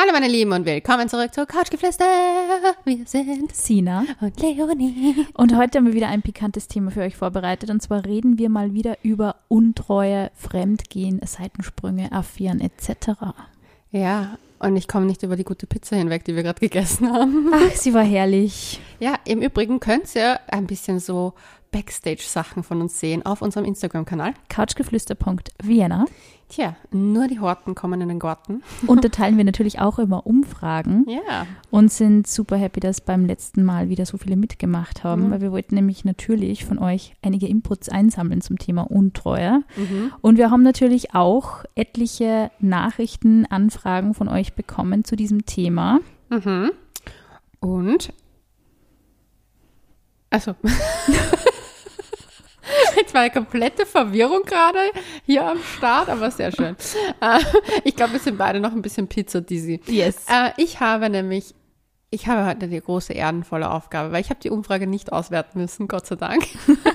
Hallo meine Lieben und willkommen zurück zu Couchgeflüster. Wir sind Sina und Leonie. und heute haben wir wieder ein pikantes Thema für euch vorbereitet und zwar reden wir mal wieder über Untreue, Fremdgehen, Seitensprünge, Affären etc. Ja, und ich komme nicht über die gute Pizza hinweg, die wir gerade gegessen haben. Ach, sie war herrlich. Ja, im Übrigen könnt ihr ein bisschen so Backstage-Sachen von uns sehen auf unserem Instagram-Kanal. Couchgeflüster.vienna Tja, nur die Horten kommen in den Garten. und da teilen wir natürlich auch immer Umfragen Ja. und sind super happy, dass beim letzten Mal wieder so viele mitgemacht haben, Mhm. weil wir wollten nämlich natürlich von euch einige Inputs einsammeln zum Thema Untreue. Mhm. Und wir haben natürlich auch etliche Nachrichten, Anfragen von euch bekommen zu diesem Thema. Mhm. Und? Also. Jetzt war eine komplette Verwirrung gerade hier am Start, aber sehr schön. Äh, Ich glaube, wir sind beide noch ein bisschen Pizza-dizzy. Yes. Äh, Ich habe nämlich, ich habe heute die große ehrenvolle Aufgabe, weil ich habe die Umfrage nicht auswerten müssen, Gott sei Dank.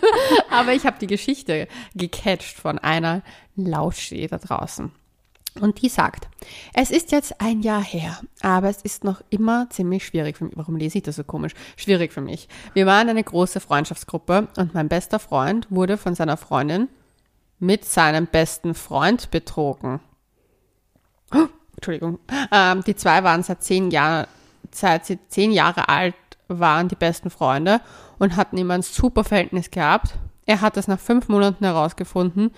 Aber ich habe die Geschichte gecatcht von einer Lauschi da draußen. Und die sagt, es ist jetzt ein Jahr her, aber es ist noch immer ziemlich schwierig für mich. Warum lese ich das so komisch? Schwierig für mich. Wir waren eine große Freundschaftsgruppe und mein bester Freund wurde von seiner Freundin mit seinem besten Freund betrogen. Oh, Entschuldigung. Ähm, die zwei waren seit zehn Jahren, seit sie zehn Jahre alt waren, die besten Freunde und hatten immer ein super Verhältnis gehabt. Er hat es nach fünf Monaten herausgefunden,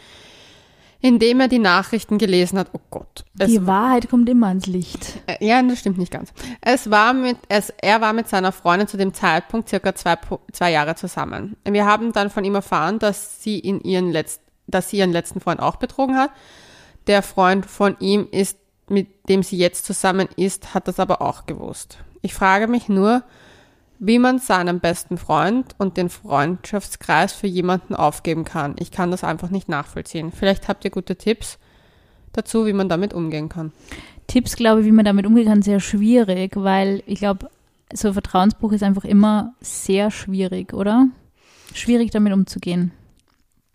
indem er die Nachrichten gelesen hat. Oh Gott. Die Wahrheit kommt immer ans Licht. äh, Ja, das stimmt nicht ganz. Es war mit, es, er war mit seiner Freundin zu dem Zeitpunkt circa zwei, zwei Jahre zusammen. Wir haben dann von ihm erfahren, dass sie in ihren letzt, dass sie ihren letzten Freund auch betrogen hat. Der Freund von ihm ist, mit dem sie jetzt zusammen ist, hat das aber auch gewusst. Ich frage mich nur, wie man seinen besten Freund und den Freundschaftskreis für jemanden aufgeben kann. Ich kann das einfach nicht nachvollziehen. Vielleicht habt ihr gute Tipps dazu, wie man damit umgehen kann. Tipps, glaube ich, wie man damit umgehen kann, sehr schwierig, weil ich glaube, so ein Vertrauensbruch ist einfach immer sehr schwierig, oder? Schwierig damit umzugehen.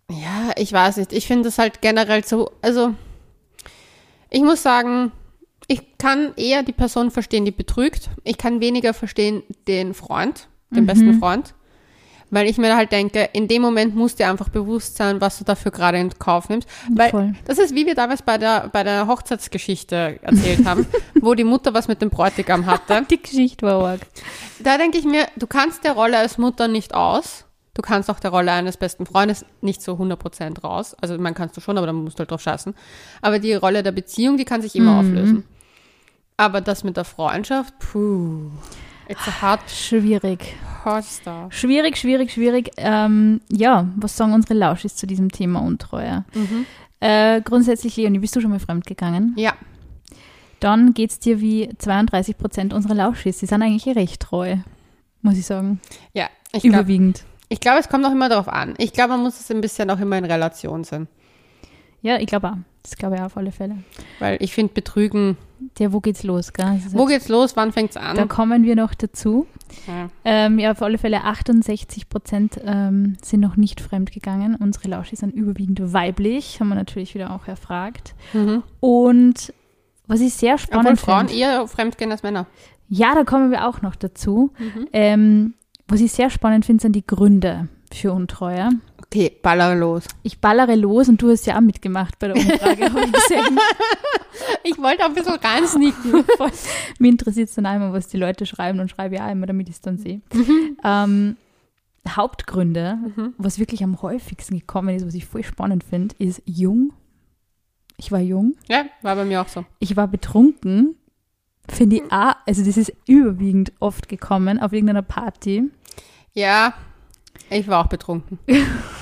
Ja, ich weiß nicht. Ich finde es halt generell so, also ich muss sagen, ich kann eher die Person verstehen, die betrügt. Ich kann weniger verstehen den Freund, den besten Freund. Weil ich mir halt denke, in dem Moment muss dir einfach bewusst sein, was du dafür gerade in Kauf nimmst. Weil Voll. das ist, wie wir damals bei der, bei der Hochzeitsgeschichte erzählt haben, wo die Mutter was mit dem Bräutigam hatte. Die Geschichte war arg. Da denke ich mir, du kannst der Rolle als Mutter nicht aus. Du kannst auch der Rolle eines besten Freundes nicht so 100% raus. Also man kannst du schon, aber dann musst du halt drauf scheißen. Aber die Rolle der Beziehung, die kann sich immer auflösen. Aber das mit der Freundschaft, puh. It's a hard, Schwierig. hard stuff. Schwierig, schwierig, schwierig. Ähm, ja, was sagen unsere Lauschis zu diesem Thema Untreue? Äh, grundsätzlich, Leonie, bist du schon mal fremdgegangen? Ja, Dann geht es dir wie 32 Prozent unserer Lauschis. Die sind eigentlich recht treu, muss ich sagen. ja. Ich glaube, Überwiegend. ich glaub, es kommt auch immer darauf an. Ich glaube, man muss es ein bisschen auch immer in Relation sehen. Ja, ich glaube auch. Das glaube ich auch auf alle Fälle. Weil ich finde, Betrügen, Ja, wo geht's los, gell? Ist wo geht's los, wann fängt's an? Da kommen wir noch dazu. Ja. Ähm, ja, auf alle Fälle 68 Prozent ähm, sind noch nicht fremdgegangen. Unsere Lauschis sind überwiegend weiblich, haben wir natürlich wieder auch erfragt. Mhm. Und was ich sehr spannend Frauen finde, eher fremdgehen als Männer. ja, da kommen wir auch noch dazu. Mhm. Ähm, was ich sehr spannend finde, sind die Gründe für Untreue. Okay, baller los. Ich ballere los und du hast ja auch mitgemacht bei der Umfrage, habe ich gesehen. Ich wollte auch ein bisschen reinsneaken. Mir interessiert es dann einmal, was die Leute schreiben und schreibe ja einmal, damit ich es dann sehe. Ähm, Hauptgründe, was wirklich am häufigsten gekommen ist, was ich voll spannend finde, ist jung. Ich war jung. Ja, war bei mir auch so. Ich war betrunken. Finde ich auch, also das ist überwiegend oft gekommen auf irgendeiner Party. Ja, ich war auch betrunken.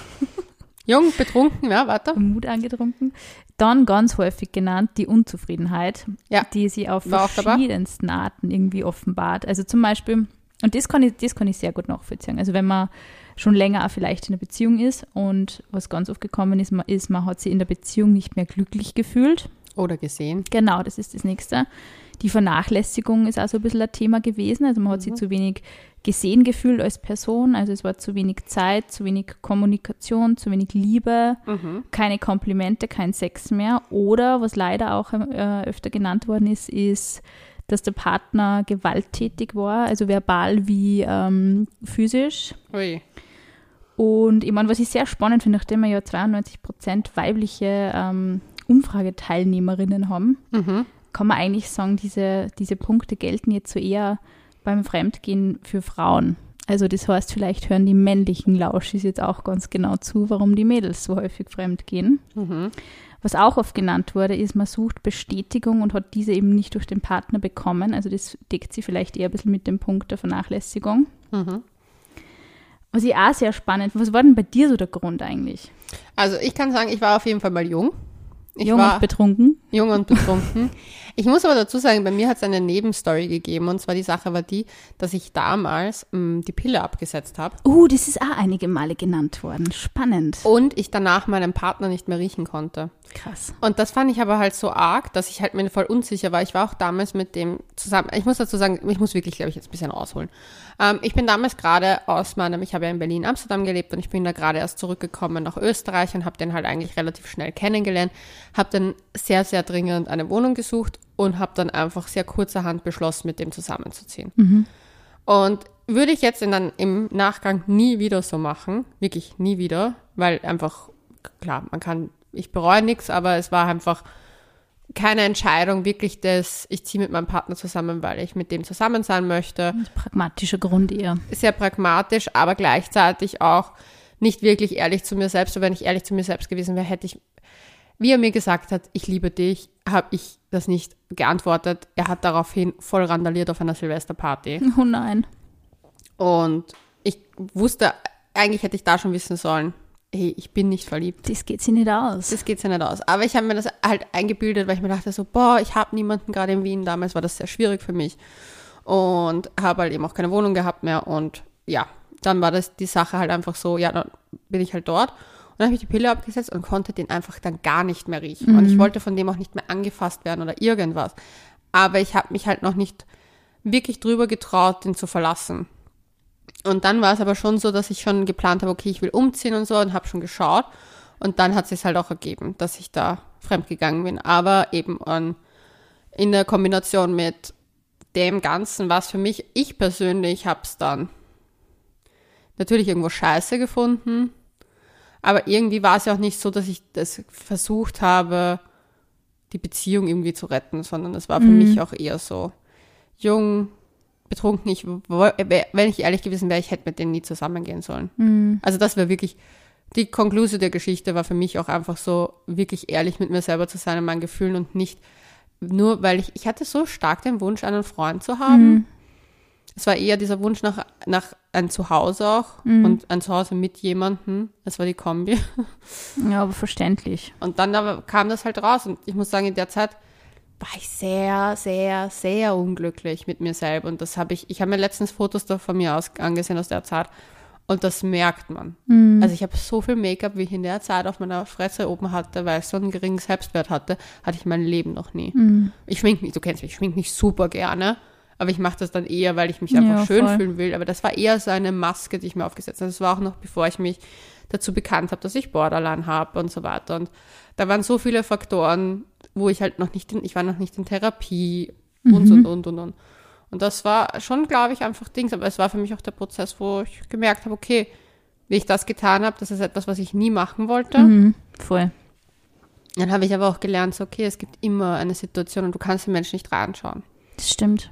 Jung, betrunken, ja, weiter. Mut angetrunken. Dann ganz häufig genannt die Unzufriedenheit, Ja. die sie auf War verschiedensten Arten irgendwie offenbart. Also zum Beispiel, und das kann ich, das kann ich sehr gut nachvollziehen. Also wenn man schon länger auch vielleicht in einer Beziehung ist und was ganz oft gekommen ist, man, ist, man hat sich in der Beziehung nicht mehr glücklich gefühlt. Oder gesehen. Genau, das ist das Nächste. Die Vernachlässigung ist also ein bisschen ein Thema gewesen. Also man hat Mhm. sich zu wenig gesehen gefühlt als Person. Also es war zu wenig Zeit, zu wenig Kommunikation, zu wenig Liebe, Mhm. keine Komplimente, kein Sex mehr. Oder, was leider auch äh, öfter genannt worden ist, ist, dass der Partner gewalttätig war, also verbal wie ähm, physisch. Ui. Und ich meine, was ich sehr spannend finde, nachdem wir ja 92 Prozent weibliche ähm, Umfrageteilnehmerinnen haben, Mhm. kann man eigentlich sagen, diese, diese Punkte gelten jetzt so eher beim Fremdgehen für Frauen. Also das heißt, vielleicht hören die männlichen Lauschis jetzt auch ganz genau zu, warum die Mädels so häufig fremdgehen. Mhm. Was auch oft genannt wurde, ist, man sucht Bestätigung und hat diese eben nicht durch den Partner bekommen. Also das deckt sie vielleicht eher ein bisschen mit dem Punkt der Vernachlässigung. Mhm. Was ich auch sehr spannend, was war denn bei dir so der Grund eigentlich? Also ich kann sagen, ich war auf jeden Fall mal jung. Ich Jung und betrunken? jung und betrunken. Ich muss aber dazu sagen, bei mir hat es eine Nebenstory gegeben. Und zwar die Sache war die, dass ich damals mh, die Pille abgesetzt habe. Uh, das ist auch einige Male genannt worden. Spannend. Und ich danach meinen Partner nicht mehr riechen konnte. Krass. Und das fand ich aber halt so arg, dass ich halt mir voll unsicher war. Ich war auch damals mit dem zusammen. Ich muss dazu sagen, ich muss wirklich, glaube ich, jetzt ein bisschen ausholen. Ähm, ich bin damals gerade aus meinem, ich habe ja in Berlin, Amsterdam gelebt und ich bin da gerade erst zurückgekommen nach Österreich und habe den halt eigentlich relativ schnell kennengelernt. Habe dann sehr, sehr dringend eine Wohnung gesucht und habe dann einfach sehr kurzerhand beschlossen, mit dem zusammenzuziehen. Und würde ich jetzt in dann im Nachgang nie wieder so machen, wirklich nie wieder, weil einfach, klar, man kann, ich bereue nichts, aber es war einfach keine Entscheidung wirklich das, ich ziehe mit meinem Partner zusammen, weil ich mit dem zusammen sein möchte. Pragmatischer Grund eher. Sehr pragmatisch, aber gleichzeitig auch nicht wirklich ehrlich zu mir selbst. Und wenn ich ehrlich zu mir selbst gewesen wäre, hätte ich, wie er mir gesagt hat, ich liebe dich, habe ich das nicht geantwortet. Er hat daraufhin voll randaliert auf einer Silvesterparty. Oh nein. Und ich wusste, eigentlich hätte ich da schon wissen sollen, hey, ich bin nicht verliebt. Das geht sich nicht aus. Das geht ja nicht aus. Aber ich habe mir das halt eingebildet, weil ich mir dachte so, boah, ich habe niemanden gerade in Wien. Damals war das sehr schwierig für mich. Und habe halt eben auch keine Wohnung gehabt mehr. Und ja, dann war das die Sache halt einfach so, ja, dann bin ich halt dort. Dann habe ich die Pille abgesetzt und konnte den einfach dann gar nicht mehr riechen. Und ich wollte von dem auch nicht mehr angefasst werden oder irgendwas. Aber ich habe mich halt noch nicht wirklich drüber getraut, den zu verlassen. Und dann war es aber schon so, dass ich schon geplant habe, okay, ich will umziehen und so und habe schon geschaut. Und dann hat es halt auch ergeben, dass ich da fremdgegangen bin. Aber eben an, in der Kombination mit dem Ganzen, was für mich, ich persönlich habe es dann natürlich irgendwo scheiße gefunden. Aber irgendwie war es ja auch nicht so, dass ich das versucht habe, die Beziehung irgendwie zu retten, sondern es war für mich auch eher so jung, betrunken. Ich, wenn ich ehrlich gewesen wäre, ich hätte mit denen nie zusammengehen sollen. Also das wäre wirklich, die Konklusion der Geschichte war für mich auch einfach so, wirklich ehrlich mit mir selber zu sein und meinen Gefühlen und nicht nur, weil ich, ich hatte so stark den Wunsch, einen Freund zu haben. Es war eher dieser Wunsch nach, nach ein Zuhause auch und ein Zuhause mit jemandem. Das war die Kombi. Ja, aber verständlich. Und dann aber kam das halt raus. Und ich muss sagen, in der Zeit war ich sehr, sehr, sehr unglücklich mit mir selber. Und das habe ich, ich habe mir letztens Fotos da von mir aus angesehen aus der Zeit. Und das merkt man. Also ich habe so viel Make-up, wie ich in der Zeit auf meiner Fresse oben hatte, weil ich so einen geringen Selbstwert hatte, hatte ich mein Leben noch nie. Ich schmink mich, du kennst mich, ich schmink mich super gerne. Aber ich mache das dann eher, weil ich mich einfach Ja, schön voll. fühlen will. Aber das war eher so eine Maske, die ich mir aufgesetzt habe. Das war auch noch, bevor ich mich dazu bekannt habe, dass ich Borderline habe und so weiter. Und da waren so viele Faktoren, wo ich halt noch nicht in, ich war noch nicht in Therapie und und und und und. Und das war schon, glaube ich, einfach Dings. Aber es war für mich auch der Prozess, wo ich gemerkt habe, okay, wie ich das getan habe, das ist etwas, was ich nie machen wollte. Mhm, voll. Dann habe ich aber auch gelernt, so, okay, es gibt immer eine Situation und du kannst den Menschen nicht reinschauen. Das stimmt.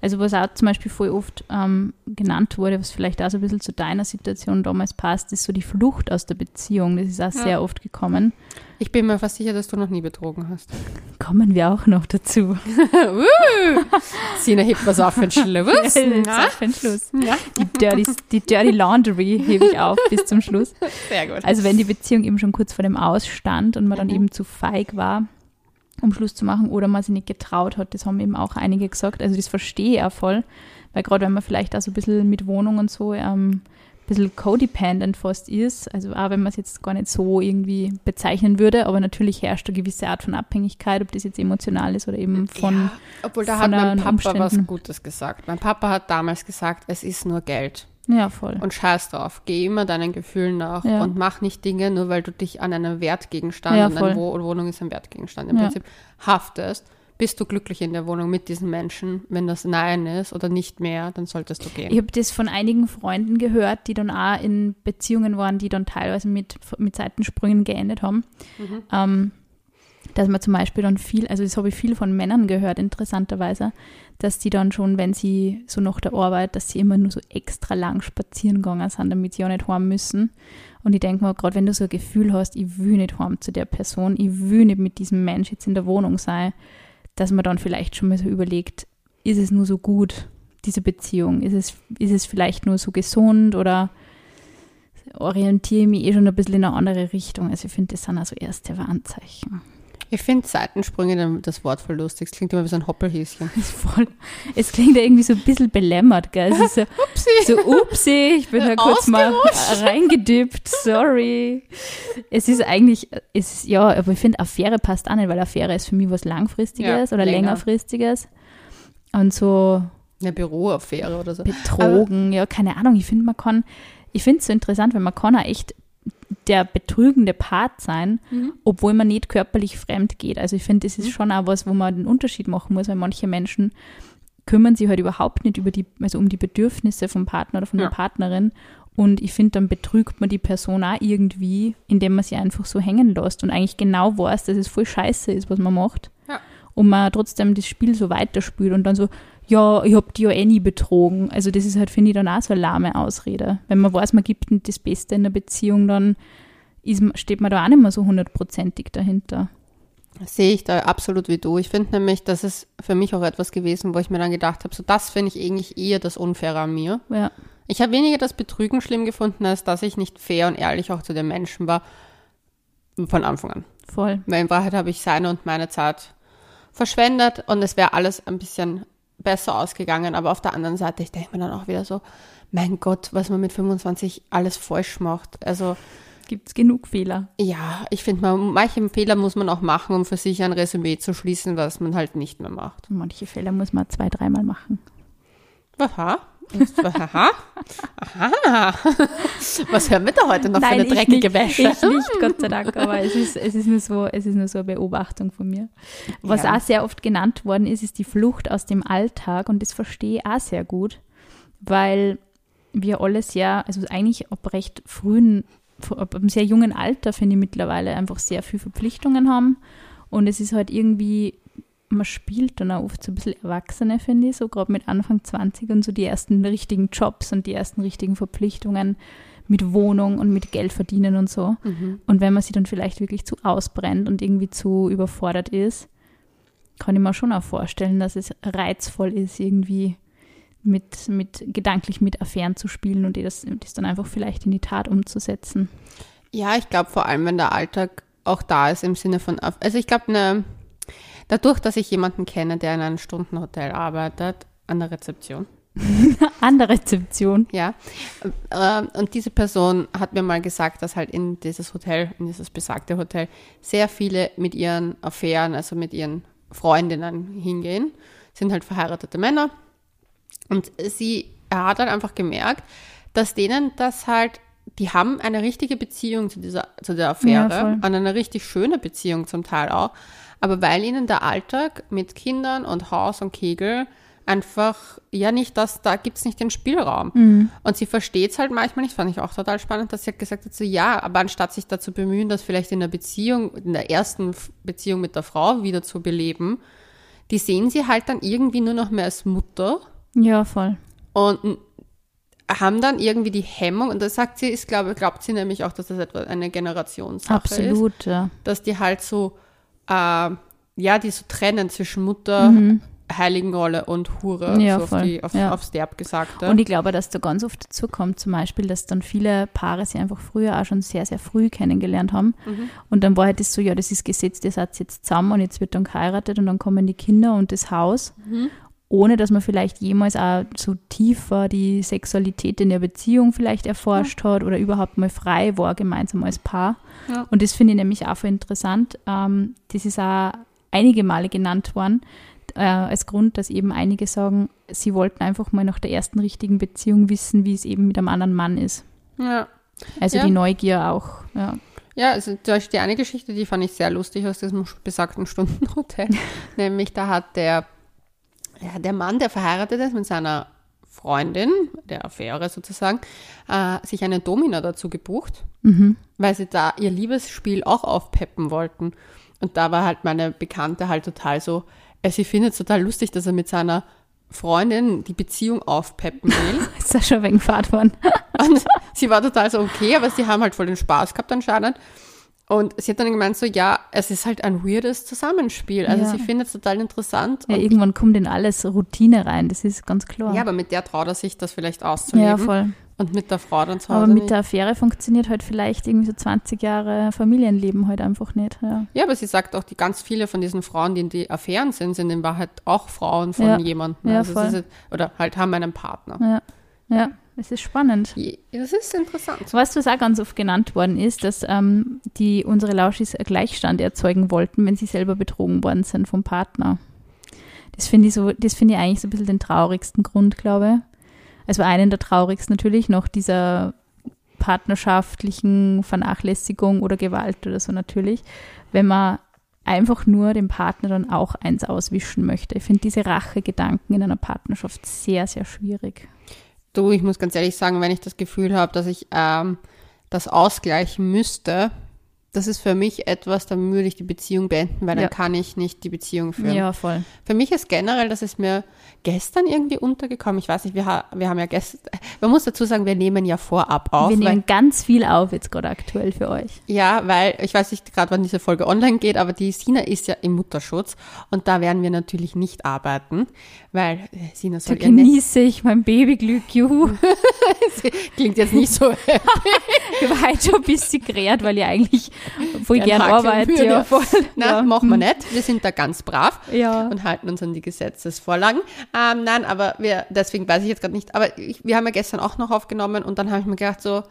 Also was auch zum Beispiel voll oft ähm, genannt wurde, was vielleicht auch so ein bisschen zu deiner Situation damals passt, ist so die Flucht aus der Beziehung. Das ist auch sehr oft gekommen. Ich bin mir fast sicher, dass du noch nie betrogen hast. Kommen wir auch noch dazu. Sina hebt was auf für den Schluss. Na? auf den Schluss. Ja, Die Dirty, die Dirty Laundry hebe ich auf bis zum Schluss. sehr gut. Also wenn die Beziehung eben schon kurz vor dem Ausstand und man dann Mhm. eben zu feig war, um Schluss zu machen oder man sich nicht getraut hat, das haben eben auch einige gesagt. Also das verstehe ich auch voll, weil gerade wenn man vielleicht auch so ein bisschen mit Wohnung und so ähm, ein bisschen codependent fast ist, also auch wenn man es jetzt gar nicht so irgendwie bezeichnen würde, aber natürlich herrscht eine gewisse Art von Abhängigkeit, ob das jetzt emotional ist oder eben von, ja, obwohl da hat mein Papa was Umständen. Gutes gesagt. Mein Papa hat damals gesagt, es ist nur Geld. Ja voll. Und scheiß drauf. Geh immer deinen Gefühlen nach Ja. und mach nicht Dinge, nur weil du dich an einen Wertgegenstand, Ja, voll. Wo Wohnung ist ein Wertgegenstand im Ja. Prinzip, haftest, bist du glücklich in der Wohnung mit diesen Menschen? Wenn das Nein ist oder nicht mehr, dann solltest du gehen. Ich habe das von einigen Freunden gehört, die dann auch in Beziehungen waren, die dann teilweise mit, mit Seitensprüngen geendet haben. Mhm. Ähm, dass man zum Beispiel dann viel, also das habe ich viel von Männern gehört, interessanterweise, dass die dann schon, wenn sie so nach der Arbeit, dass sie immer nur so extra lang spazieren gegangen sind, damit sie auch nicht heim müssen. Und ich denke mal, gerade wenn du so ein Gefühl hast, ich will nicht heim zu der Person, ich will nicht mit diesem Mensch jetzt in der Wohnung sein, dass man dann vielleicht schon mal so überlegt, ist es nur so gut, diese Beziehung? Ist es, ist es vielleicht nur so gesund oder orientiere ich mich eh schon ein bisschen in eine andere Richtung? Also ich finde, das sind also erste Warnzeichen. Ich finde Seitensprünge das Wort voll lustig. Es klingt immer wie so ein Hoppelhäschen. Voll, es klingt ja irgendwie so ein bisschen belämmert, gell? Es ist so, Upsi. so upsi, ich bin da kurz mal reingedippt, sorry. Es ist eigentlich, es ist, ja, aber ich finde, Affäre passt nicht, weil Affäre ist für mich was Langfristiges Ja, oder länger. längerfristiges. Und so Eine Büroaffäre oder so. betrogen, ja, keine Ahnung. Ich finde, man kann, ich finde es so interessant, weil man kann auch echt der betrügende Part sein, obwohl man nicht körperlich fremd geht. Also ich finde, das ist schon auch was, wo man den Unterschied machen muss, weil manche Menschen kümmern sich halt überhaupt nicht über die, also um die Bedürfnisse vom Partner oder von Ja. der Partnerin. Und ich finde, dann betrügt man die Person auch irgendwie, indem man sie einfach so hängen lässt und eigentlich genau weiß, dass es voll scheiße ist, was man macht. Ja. Und man trotzdem das Spiel so weiterspielt und dann so, ja, ich hab die ja eh nie betrogen. Also das ist halt, finde ich, dann auch so eine lahme Ausrede. Wenn man weiß, man gibt nicht das Beste in der Beziehung, dann ist, steht man da auch nicht mehr so hundertprozentig dahinter. Sehe ich da absolut wie du. Ich finde nämlich, das ist für mich auch etwas gewesen, wo ich mir dann gedacht habe, so das finde ich eigentlich eher das Unfaire an mir. Ja, Ich habe weniger das Betrügen schlimm gefunden, als dass ich nicht fair und ehrlich auch zu den Menschen war. Von Anfang an. voll. Weil in Wahrheit habe ich seine und meine Zeit verschwendet und es wäre alles ein bisschen besser ausgegangen. Aber auf der anderen Seite, ich denke mir dann auch wieder so, mein Gott, was man mit 25 alles falsch macht. Also Gibt es genug Fehler. ja, ich finde, man- manche Fehler muss man auch machen, um für sich ein Resümee zu schließen, was man halt nicht mehr macht. Manche Fehler muss man zwei, dreimal machen. Aha. Aha. Aha. Was hören wir da heute noch für eine dreckige nicht, Wäsche? Ich nicht, Gott sei Dank, aber es ist, es ist, nur, so, es ist nur so eine Beobachtung von mir. Was Ja. auch sehr oft genannt worden ist, ist die Flucht aus dem Alltag und das verstehe ich auch sehr gut, weil wir alle sehr, also eigentlich ab recht frühen, ab einem sehr jungen Alter, finde ich mittlerweile, einfach sehr viel Verpflichtungen haben und es ist halt irgendwie, man spielt dann auch oft so ein bisschen Erwachsene, finde ich, so gerade mit Anfang 20 und so die ersten richtigen Jobs und die ersten richtigen Verpflichtungen mit Wohnung und mit Geld verdienen und so. Mhm. Und wenn man sich dann vielleicht wirklich zu ausbrennt und irgendwie zu überfordert ist, kann ich mir schon auch vorstellen, dass es reizvoll ist, irgendwie mit, mit gedanklich mit Affären zu spielen und das, das dann einfach vielleicht in die Tat umzusetzen. Ja, ich glaube vor allem, wenn der Alltag auch da ist im Sinne von, also ich glaube, ne, dadurch, dass ich jemanden kenne, der in einem Stundenhotel arbeitet, an der Rezeption, An der Rezeption. ja, äh, und diese Person hat mir mal gesagt, dass halt in dieses Hotel, in dieses besagte Hotel, sehr viele mit ihren Affären, also mit ihren Freundinnen hingehen, sind halt verheiratete Männer. Und sie, hat halt einfach gemerkt, dass denen das halt, die haben eine richtige Beziehung zu dieser, zu der Ja, Affäre, voll. und eine richtig schöne Beziehung zum Teil auch. Aber weil ihnen der Alltag mit Kindern und Haus und Kegel einfach, ja nicht das, da gibt's nicht den Spielraum. Mhm. Und sie versteht's halt manchmal nicht, fand ich auch total spannend, dass sie hat gesagt hat, so ja, aber anstatt sich dazu bemühen, das vielleicht in der Beziehung, in der ersten Beziehung mit der Frau wieder zu beleben, die sehen sie halt dann irgendwie nur noch mehr als Mutter Ja, voll. und haben dann irgendwie die Hemmung, und das sagt sie, ist, glaube, glaubt sie nämlich auch, dass das etwa eine Generationssache ist Absolut, ja. dass die halt so, äh, ja, die so trennen zwischen Mutter, Heiligenrolle und Hure, Mhm. Ja, so auf, die, auf, Ja. aufs Derb. Und ich glaube, dass da ganz oft dazu kommt, zum Beispiel, dass dann viele Paare sich einfach früher auch schon sehr, sehr früh kennengelernt haben. Und dann war halt das so, ja, das ist Gesetz, ihr seid jetzt zusammen und jetzt wird dann geheiratet und dann kommen die Kinder und das Haus. Ohne dass man vielleicht jemals auch so tiefer die Sexualität in der Beziehung vielleicht erforscht hat oder überhaupt mal frei war, gemeinsam als Paar. Ja. Und das finde ich nämlich auch voll interessant. Ähm, das ist auch einige Male genannt worden, äh, als Grund, dass eben einige sagen, sie wollten einfach mal nach der ersten richtigen Beziehung wissen, wie es eben mit einem anderen Mann ist. ja. Also Ja. die Neugier auch. Ja. Ja, also zum Beispiel die eine Geschichte, die fand ich sehr lustig aus diesem besagten Stundenhotel. Nämlich da hat der, ja, der Mann, der verheiratet ist mit seiner Freundin, der Affäre sozusagen, äh, sich einen Domina dazu gebucht, Mhm. weil sie da ihr Liebesspiel auch aufpeppen wollten. Und da war halt meine Bekannte halt total so, äh, sie findet es total lustig, dass er mit seiner Freundin die Beziehung aufpeppen will. Ist das schon wegen Fahrt worden? Und sie war total so, okay, aber sie haben halt voll den Spaß gehabt anscheinend. Und sie hat dann gemeint so, ja, es ist halt ein weirdes Zusammenspiel. Also Ja. sie findet es total interessant. Ja, Und, irgendwann kommt in alles Routine rein, das ist ganz klar. ja, aber mit der traut er sich das vielleicht auszuleben. ja voll. Und mit der Frau dann zu Aber Hause mit nicht. der Affäre funktioniert halt vielleicht irgendwie so 20 Jahre Familienleben halt einfach nicht. Ja, Ja, aber sie sagt auch, die ganz viele von diesen Frauen, die in die Affären sind, sind in Wahrheit auch Frauen von Ja. jemandem. Ja, also voll. jetzt- oder halt haben einen Partner. ja. ja es ist spannend. Das ist interessant. Du, was auch ganz oft genannt worden ist, dass ähm, die unsere Lauschis Gleichstand erzeugen wollten, wenn sie selber betrogen worden sind vom Partner. Das finde ich so, das finde ich eigentlich so ein bisschen den traurigsten Grund, glaube ich. Also einen der traurigsten natürlich, noch dieser partnerschaftlichen Vernachlässigung oder Gewalt oder so natürlich, wenn man einfach nur dem Partner dann auch eins auswischen möchte. Ich finde diese Rachegedanken in einer Partnerschaft sehr, sehr schwierig. Du, ich muss ganz ehrlich sagen, wenn ich das Gefühl habe, dass ich ähm, das ausgleichen müsste, das ist für mich etwas, dann würde ich die Beziehung beenden, weil Ja. dann kann ich nicht die Beziehung führen. Ja, voll. Für mich ist generell, das ist mir gestern irgendwie untergekommen. Ich weiß nicht, wir, ha wir haben ja gestern, man muss dazu sagen, wir nehmen ja vorab auf. Wir weil, nehmen ganz viel auf jetzt gerade aktuell für euch. ja, weil ich weiß nicht gerade, wann diese Folge online geht, aber die Sina ist ja im Mutterschutz und da werden wir natürlich nicht arbeiten, weil äh, Sina Da soll ihr Netz, genieße ich mein Babyglück, juhu. klingt jetzt nicht so Ich war heute schon ein bisschen gerät, weil ich eigentlich voll Gern gern hakeln arbeite. würde. Ja, voll. Na, ja. machen wir nicht. Wir sind da ganz brav Ja. und halten uns an die Gesetzesvorlagen. Ähm, nein, aber wir, deswegen weiß ich jetzt gerade nicht. Aber ich, wir haben ja gestern auch noch aufgenommen und dann habe ich mir gedacht, so,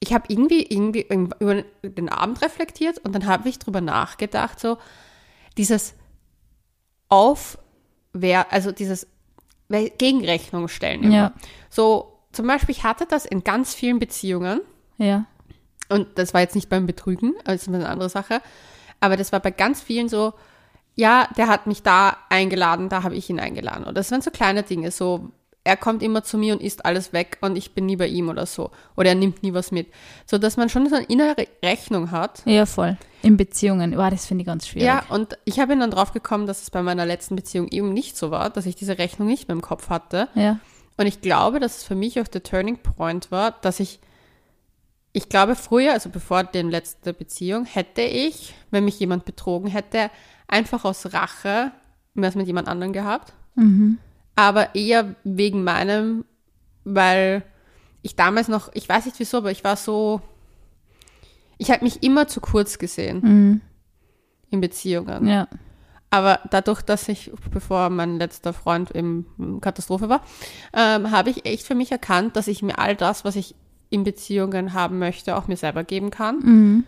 ich habe irgendwie, irgendwie über den Abend reflektiert und dann habe ich drüber nachgedacht, so, dieses Aufwehr, also dieses Gegenrechnung stellen immer. Ja. So, zum Beispiel, ich hatte das in ganz vielen Beziehungen. Ja. Und das war jetzt nicht beim Betrügen, das ist eine andere Sache. Aber das war bei ganz vielen so, ja, der hat mich da eingeladen, da habe ich ihn eingeladen. Und das waren so kleine Dinge, so, er kommt immer zu mir und isst alles weg und ich bin nie bei ihm oder so. Oder er nimmt nie was mit. So, dass man schon so eine innere Rechnung hat. Ja, voll. In Beziehungen. Wow, das finde ich ganz schwierig. Ja, und ich habe ihn dann drauf gekommen, dass es bei meiner letzten Beziehung eben nicht so war, dass ich diese Rechnung nicht mehr im Kopf hatte. Ja. Und ich glaube, dass es für mich auch der Turning Point war, dass ich, ich glaube, früher, also bevor der letzte Beziehung, hätte ich, wenn mich jemand betrogen hätte, einfach aus Rache was mit jemand anderem gehabt. Mhm. Aber eher wegen meinem, weil ich damals noch, ich weiß nicht wieso, aber ich war so, ich habe mich immer zu kurz gesehen Mhm. in Beziehungen. Ja. Aber dadurch, dass ich, bevor mein letzter Freund im Katastrophe war, ähm, habe ich echt für mich erkannt, dass ich mir all das, was ich in Beziehungen haben möchte, auch mir selber geben kann. Mhm.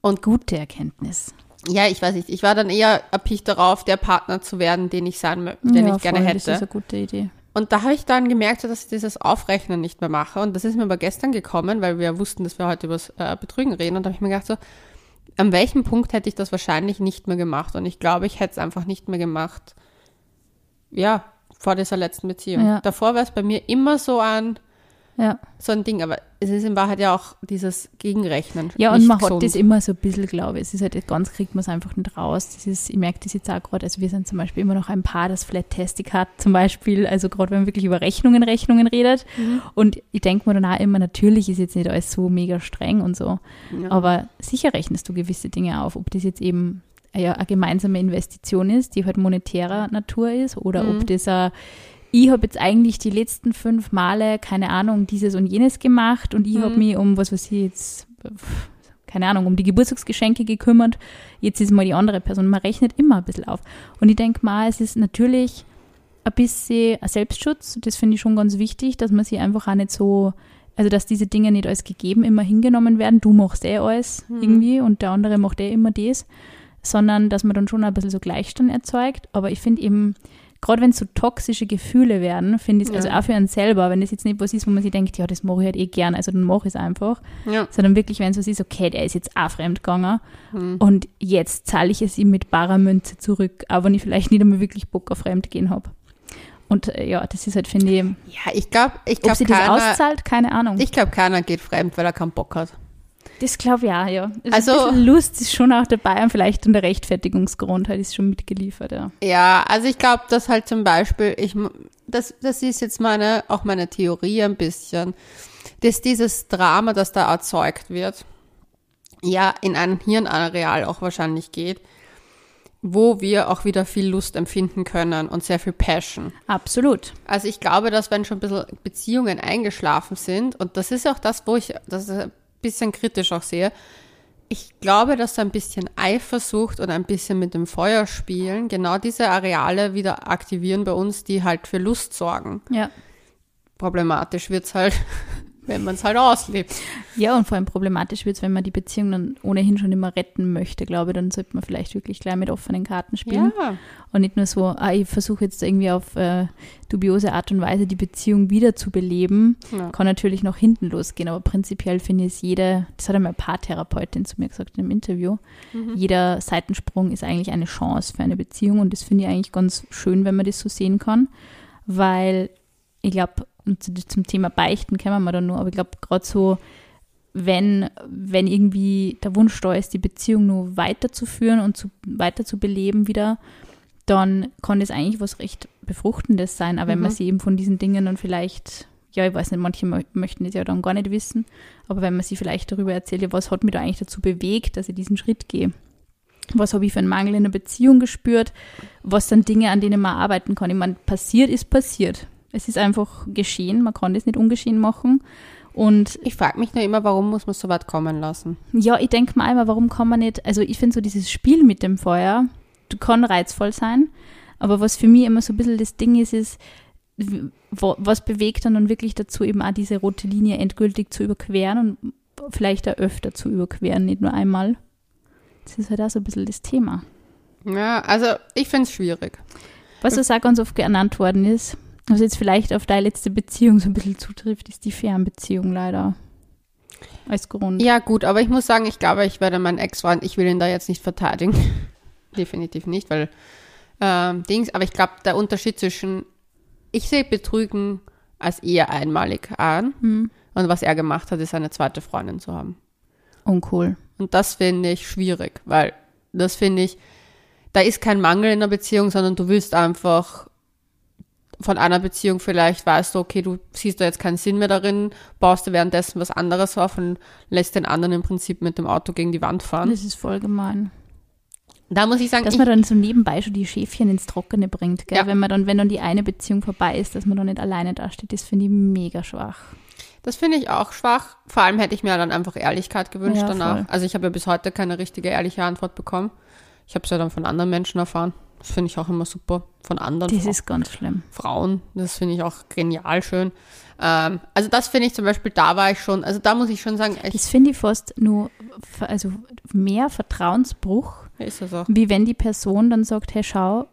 Und Gute Erkenntnis. ja, ich weiß nicht, ich war dann eher erpicht darauf, der Partner zu werden, den ich sein möchte, den ja, ich gerne voll, hätte. Das ist eine gute Idee. Und da habe ich dann gemerkt, dass ich dieses Aufrechnen nicht mehr mache. Und das ist mir aber gestern gekommen, weil wir wussten, dass wir heute über das äh, Betrügen reden. Und da habe ich mir gedacht, so, an welchem Punkt hätte ich das wahrscheinlich nicht mehr gemacht? Und ich glaube, ich hätte es einfach nicht mehr gemacht, ja, vor dieser letzten Beziehung. Ja. Davor war es bei mir immer so ein, Ja. so ein Ding. Aber es ist in Wahrheit ja auch dieses Gegenrechnen. Ja, und man hat gesund. das immer so ein bisschen, glaube ich. Es ist halt, ganz kriegt man es einfach nicht raus. Das ist, ich merke das jetzt auch gerade, also wir sind zum Beispiel immer noch ein Paar, das Flat-Tastic hat, zum Beispiel, also gerade wenn man wirklich über Rechnungen, Rechnungen redet. Mhm. Und ich denke mir dann auch immer, natürlich ist jetzt nicht alles so mega streng und so, Ja. aber sicher rechnest du gewisse Dinge auf, ob das jetzt eben äh, ja, eine gemeinsame Investition ist, die halt monetärer Natur ist, oder Mhm. ob das ein ich habe jetzt eigentlich die letzten fünf Male, keine Ahnung, dieses und jenes gemacht und ich Mhm. habe mich um, was weiß ich jetzt, keine Ahnung, um die Geburtstagsgeschenke gekümmert. Jetzt ist mal die andere Person. Man rechnet immer ein bisschen auf. Und ich denke mal, es ist natürlich ein bisschen ein Selbstschutz. Das finde ich schon ganz wichtig, dass man sich einfach auch nicht so, also dass diese Dinge nicht als gegeben immer hingenommen werden. Du machst eh alles Mhm. irgendwie und der andere macht eh immer das, sondern dass man dann schon ein bisschen so Gleichstand erzeugt. Aber ich finde eben, gerade wenn es so toxische Gefühle werden, finde ich es, also Ja. auch für einen selber, wenn das jetzt nicht was ist, wo man sich denkt, ja, das mache ich halt eh gern, also dann mache ich es einfach, Ja. sondern wirklich, wenn es was ist, okay, der ist jetzt auch fremdgegangen Hm. und jetzt zahle ich es ihm mit barer Münze zurück, auch wenn ich vielleicht nicht einmal wirklich Bock auf Fremdgehen habe. Und äh, ja, das ist halt, finde ich, Ja, ich glaube, ich ob glaube, sie das keiner, auszahlt, keine Ahnung. ich glaub, keiner geht fremd, weil er keinen Bock hat. Das glaube ich auch, ja. Also- Also, Lust ist schon auch dabei und vielleicht dann der Rechtfertigungsgrund halt ist schon mitgeliefert, ja. Ja, also ich glaube, dass halt zum Beispiel, ich, das, das ist jetzt meine, auch meine Theorie ein bisschen, dass dieses Drama, das da erzeugt wird, ja in ein Hirnareal auch wahrscheinlich geht, wo wir auch wieder viel Lust empfinden können und sehr viel Passion. Absolut. Also ich glaube, dass wenn schon ein bisschen Beziehungen eingeschlafen sind, und das ist auch das, wo ich das ein bisschen kritisch auch sehe, ich glaube, dass ein bisschen Eifersucht und ein bisschen mit dem Feuer spielen genau diese Areale wieder aktivieren bei uns, die halt für Lust sorgen. Ja. Problematisch wird's halt, wenn man es halt auslebt. Ja, und vor allem problematisch wird es, wenn man die Beziehung dann ohnehin schon immer retten möchte, glaube ich, dann sollte man vielleicht wirklich gleich mit offenen Karten spielen. Ja. Und nicht nur so, ah, ich versuche jetzt irgendwie auf äh, dubiose Art und Weise die Beziehung wieder zu beleben. Ja. Kann natürlich noch hinten losgehen, aber prinzipiell finde ich es jede, das hat einmal Paartherapeutin zu mir gesagt in einem Interview, jeder Seitensprung ist eigentlich eine Chance für eine Beziehung und das finde ich eigentlich ganz schön, wenn man das so sehen kann, weil ich glaube, zum Thema Beichten kennen wir dann nur, aber ich glaube, gerade so, wenn, wenn irgendwie der Wunsch da ist, die Beziehung nur weiterzuführen und zu, weiter zu beleben wieder, dann kann das eigentlich was recht Befruchtendes sein, aber wenn man Mhm. sich eben von diesen Dingen dann vielleicht, ja, ich weiß nicht, manche mö- möchten das ja dann gar nicht wissen, aber wenn man sich vielleicht darüber erzählt, ja, was hat mich da eigentlich dazu bewegt, dass ich diesen Schritt gehe? Was habe ich für einen Mangel in der Beziehung gespürt? Was sind Dinge, an denen man arbeiten kann? Ich meine, passiert ist passiert. Es ist einfach geschehen, man kann das nicht ungeschehen machen. Und Ich frage mich nur immer, warum muss man so weit kommen lassen? ja, ich denke mal einmal, warum kann man nicht, also ich finde so dieses Spiel mit dem Feuer, du kann reizvoll sein, aber was für mich immer so ein bisschen das Ding ist, ist, was bewegt dann, dann wirklich dazu, eben auch diese rote Linie endgültig zu überqueren und vielleicht auch öfter zu überqueren, nicht nur einmal. Das ist halt auch so ein bisschen das Thema. Ja, also ich finde es schwierig. Was was auch ganz oft genannt worden ist, was jetzt vielleicht auf deine letzte Beziehung so ein bisschen zutrifft, ist die Fernbeziehung leider. Als Grund. Ja, gut, aber ich muss sagen, ich glaube, ich werde meinen Ex-Freund, ich will ihn da jetzt nicht verteidigen. Definitiv nicht, weil ähm, Dings, aber ich glaube, der Unterschied zwischen, ich sehe Betrügen als eher einmalig an Hm. und was er gemacht hat, ist eine zweite Freundin zu haben. Uncool. Und das finde ich schwierig, weil das finde ich, da ist kein Mangel in der Beziehung, sondern du willst einfach von einer Beziehung vielleicht weißt du, okay, du siehst da jetzt keinen Sinn mehr darin, baust du währenddessen was anderes auf und lässt den anderen im Prinzip mit dem Auto gegen die Wand fahren. Das ist voll gemein. Da muss ich sagen, Dass ich, man dann so nebenbei schon die Schäfchen ins Trockene bringt, gell? Ja. Wenn man dann, wenn dann die eine Beziehung vorbei ist, dass man dann nicht alleine dasteht, das finde ich mega schwach. das finde ich auch schwach. Vor allem hätte ich mir dann einfach Ehrlichkeit gewünscht Ja, danach. voll. Also ich habe ja bis heute keine richtige ehrliche Antwort bekommen. Ich habe es ja dann von anderen Menschen erfahren. Das finde ich auch immer super. Von anderen Das Frauen. ist ganz schlimm. Frauen. Das finde ich auch genial schön. Ähm, also das finde ich zum Beispiel, da war ich schon, also da muss ich schon sagen, ich, Das finde ich fast nur, also mehr Vertrauensbruch, ist das auch. wie wenn die Person dann sagt, hey, schau,